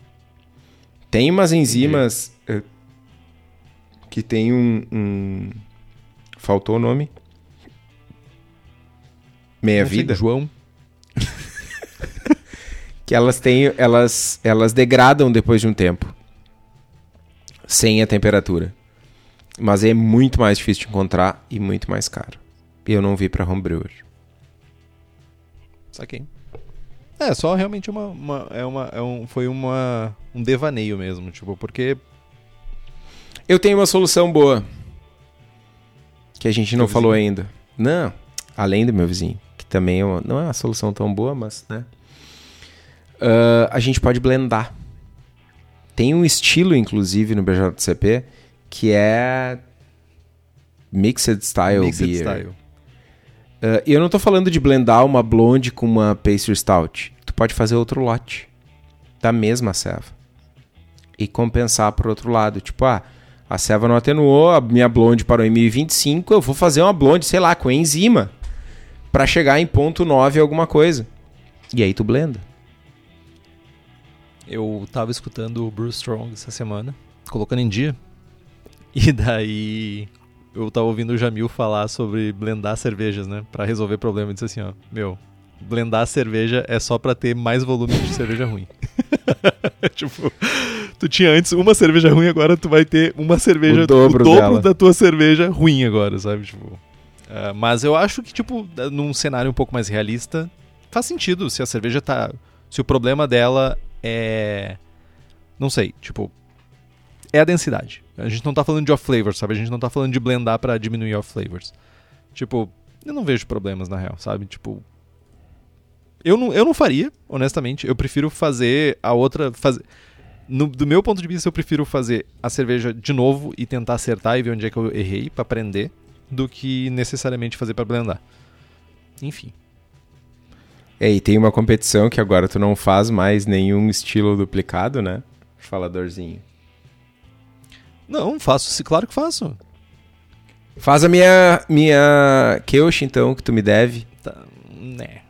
Speaker 1: Tem umas enzimas eh, que tem um, um- Faltou o nome? Meia
Speaker 2: Não sei,
Speaker 1: vida.
Speaker 2: João. [LAUGHS]
Speaker 1: que elas têm elas elas degradam depois de um tempo sem a temperatura mas é muito mais difícil de encontrar e muito mais caro e eu não vi para homebrewer
Speaker 2: Saquei. É, só realmente uma. uma- é uma é um, foi uma, um devaneio mesmo, tipo, porque.
Speaker 1: eu tenho uma solução boa que a gente não falou ainda não além do meu vizinho que também é uma- não é uma solução tão boa mas né Ah, a gente pode blendar tem um estilo inclusive no BJCP que é mixed style
Speaker 2: Mixed
Speaker 1: beer
Speaker 2: style.
Speaker 1: Uh, e eu não tô falando de blendar uma blonde com uma pastry stout. Tu pode fazer outro lote da mesma ceva e compensar por outro lado. Tipo, ah, a ceva não atenuou, a minha blonde parou em 1025, eu vou fazer uma blonde, sei lá, com enzima pra chegar em ponto 9 alguma coisa. E aí tu blenda.
Speaker 2: Eu tava escutando o Bruce Strong essa semana, colocando em dia. [LAUGHS] E daí eu tava ouvindo o Jamil falar sobre blendar cervejas, né? Pra resolver problema. Ele disse assim, ó, meu, blendar cerveja é só pra ter mais volume de cerveja ruim. [LAUGHS] tipo, tu tinha antes uma cerveja ruim, agora tu vai ter uma cerveja
Speaker 1: O dobro dela.
Speaker 2: da tua cerveja ruim agora, sabe? Tipo, ah, mas eu acho que, tipo, num cenário um pouco mais realista, faz sentido se a cerveja tá. Se o problema dela é. Não sei, tipo. É a densidade. A gente não tá falando de off flavors, sabe? A gente não tá falando de blendar pra diminuir off flavors. Tipo, eu não vejo problemas na real, sabe? Tipo. Eu não, eu não faria, honestamente. Eu prefiro fazer a outra. Fazer... No, do meu ponto de vista, eu prefiro fazer a cerveja de novo e tentar acertar e ver onde é que eu errei pra aprender, do que necessariamente fazer pra blendar. Enfim.
Speaker 1: É, e tem uma competição que agora tu não faz mais nenhum estilo duplicado, né? faladorzinho.
Speaker 2: Não, faço, sim, claro que faço.
Speaker 1: Faz a minha, minha Kyoshi, então, que tu me deve.
Speaker 2: Tá, né.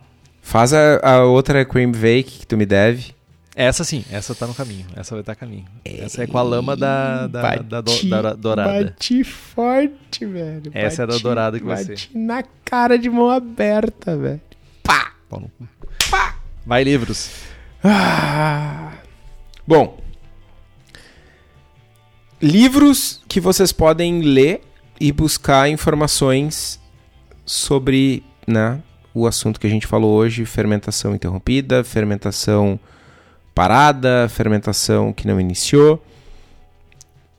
Speaker 1: Faz a, a outra Cream Vake que tu me deve.
Speaker 2: Essa sim, essa tá no caminho. Essa vai estar tá a caminho. Essa é com a lama da, da, bati, da, do, da dourada.
Speaker 1: Bati forte, velho.
Speaker 2: Essa
Speaker 1: bati,
Speaker 2: é da dourada que vai ser.
Speaker 1: Bati na cara de mão aberta, velho. Pá!
Speaker 2: Pá! Vai, livros.
Speaker 1: Ah. Bom. Livros que vocês podem ler e buscar informações sobre né, o assunto que a gente falou hoje: fermentação interrompida, fermentação parada, fermentação que não iniciou.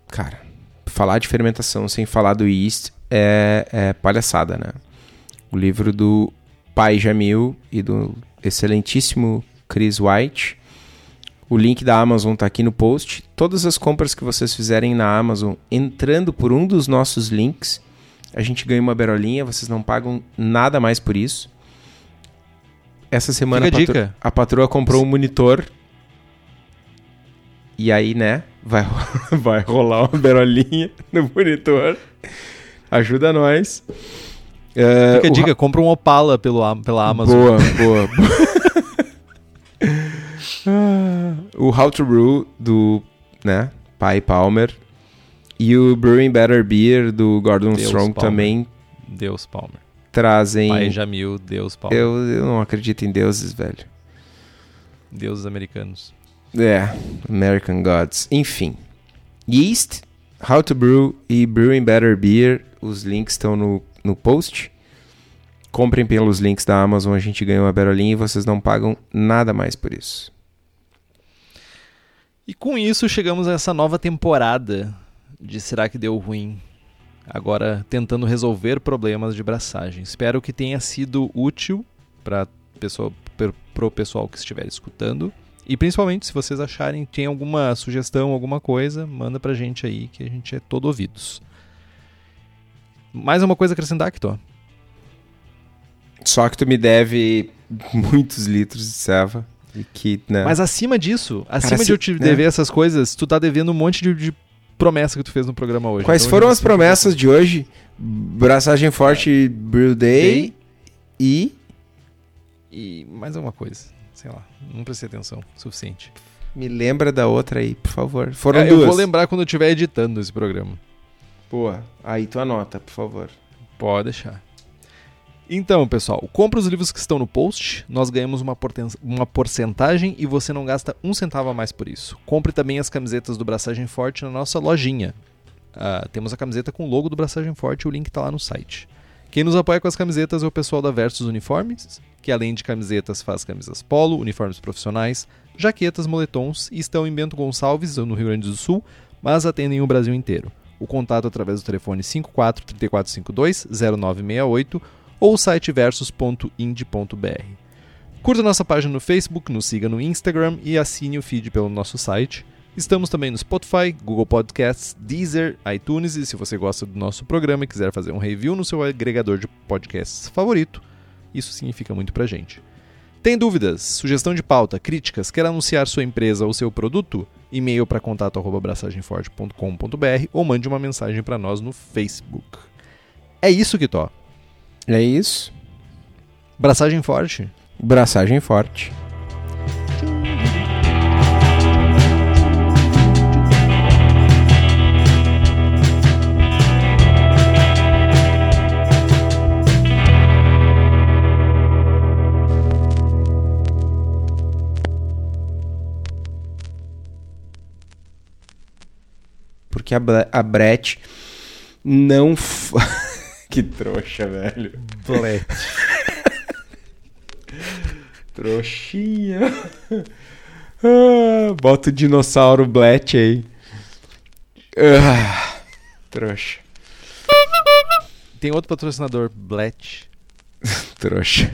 Speaker 1: Cara, falar de fermentação sem falar do yeast é, é palhaçada, né? O livro do Pai Jamil e do excelentíssimo Chris White. O link da Amazon está aqui no post. Todas as compras que vocês fizerem na Amazon entrando por um dos nossos links, a gente ganha uma berolinha, vocês não pagam nada mais por isso. Essa semana a, patro a, patroa comprou um monitor e aí, né, vai, [LAUGHS] vai rolar uma berolinha [LAUGHS] no monitor. Ajuda nós.
Speaker 2: Uh, Fica a dica, compra um Opala pelo, pela Amazon.
Speaker 1: Boa, boa. [LAUGHS] o How to Brew do, né, Pai Palmer. E o Brewing Better Beer do Gordon Deus Strong
Speaker 2: Palmer.
Speaker 1: também.
Speaker 2: Deus Palmer.
Speaker 1: Trazem.
Speaker 2: Pai Jamil, Deus Palmer.
Speaker 1: Eu, eu não acredito em deuses, velho.
Speaker 2: Deuses americanos.
Speaker 1: É, American Gods. Enfim. Yeast, How to Brew e Brewing Better Beer. Os links estão no, no post. Comprem pelos links da Amazon, a gente ganha uma berolinha e vocês não pagam nada mais por isso.
Speaker 2: E com isso chegamos a essa nova temporada de Será que Deu Ruim? Agora tentando resolver problemas de braçagem. Espero que tenha sido útil para o pessoal que estiver escutando. E principalmente, se vocês acharem tem alguma sugestão, alguma coisa, manda pra gente aí que a gente é todo ouvidos. Mais uma coisa a acrescentar, Kito?
Speaker 1: Só que tu me deve muitos litros de ceva. Que, né?
Speaker 2: Mas acima disso, acima Cara, de eu te né? dever essas coisas, tu tá devendo um monte de, de promessa que tu fez no programa hoje.
Speaker 1: Quais então, foram as promessas de hoje? Braçagem Forte é. Brew Day, Day e...
Speaker 2: E mais alguma coisa sei lá, não prestei atenção o suficiente.
Speaker 1: Me lembra da outra aí, por favor. Foram é,
Speaker 2: duas. Eu vou lembrar quando eu estiver editando esse programa.
Speaker 1: Boa. Aí tu anota, por favor.
Speaker 2: Pode deixar. Então, pessoal, compra os livros que estão no post, nós ganhamos uma, uma porcentagem e você não gasta um centavo a mais por isso. Compre também as camisetas do Braçagem Forte na nossa lojinha. Uh, temos a camiseta com o logo do Braçagem Forte, o link está lá no site. Quem nos apoia com as camisetas é o pessoal da Versus Uniformes, que além de camisetas faz camisas polo, uniformes profissionais, jaquetas, moletons e estão em Bento Gonçalves, no Rio Grande do Sul, mas atendem o Brasil inteiro. O contato através do telefone 54 3452 0968 ou o site versus.ind.br. Curta nossa página no Facebook, nos siga no Instagram e assine o feed pelo nosso site. Estamos também no Spotify, Google Podcasts, Deezer, iTunes e se você gosta do nosso programa e quiser fazer um review no seu agregador de podcasts favorito, isso significa muito pra gente. Tem dúvidas, sugestão de pauta, críticas, quer anunciar sua empresa ou seu produto? E-mail para contato@braçagemforte.com.br ou mande uma mensagem para nós no Facebook. É isso, Kitó.
Speaker 1: É isso.
Speaker 2: Braçagem forte.
Speaker 1: Braçagem forte. porque a, a Brett não. [LAUGHS] que trouxa, velho.
Speaker 2: Brett.
Speaker 1: Trouxinha. Ah, bota o dinossauro Blet aí. Ah, trouxa.
Speaker 2: Tem outro patrocinador, Blet. [LAUGHS]
Speaker 1: trouxa.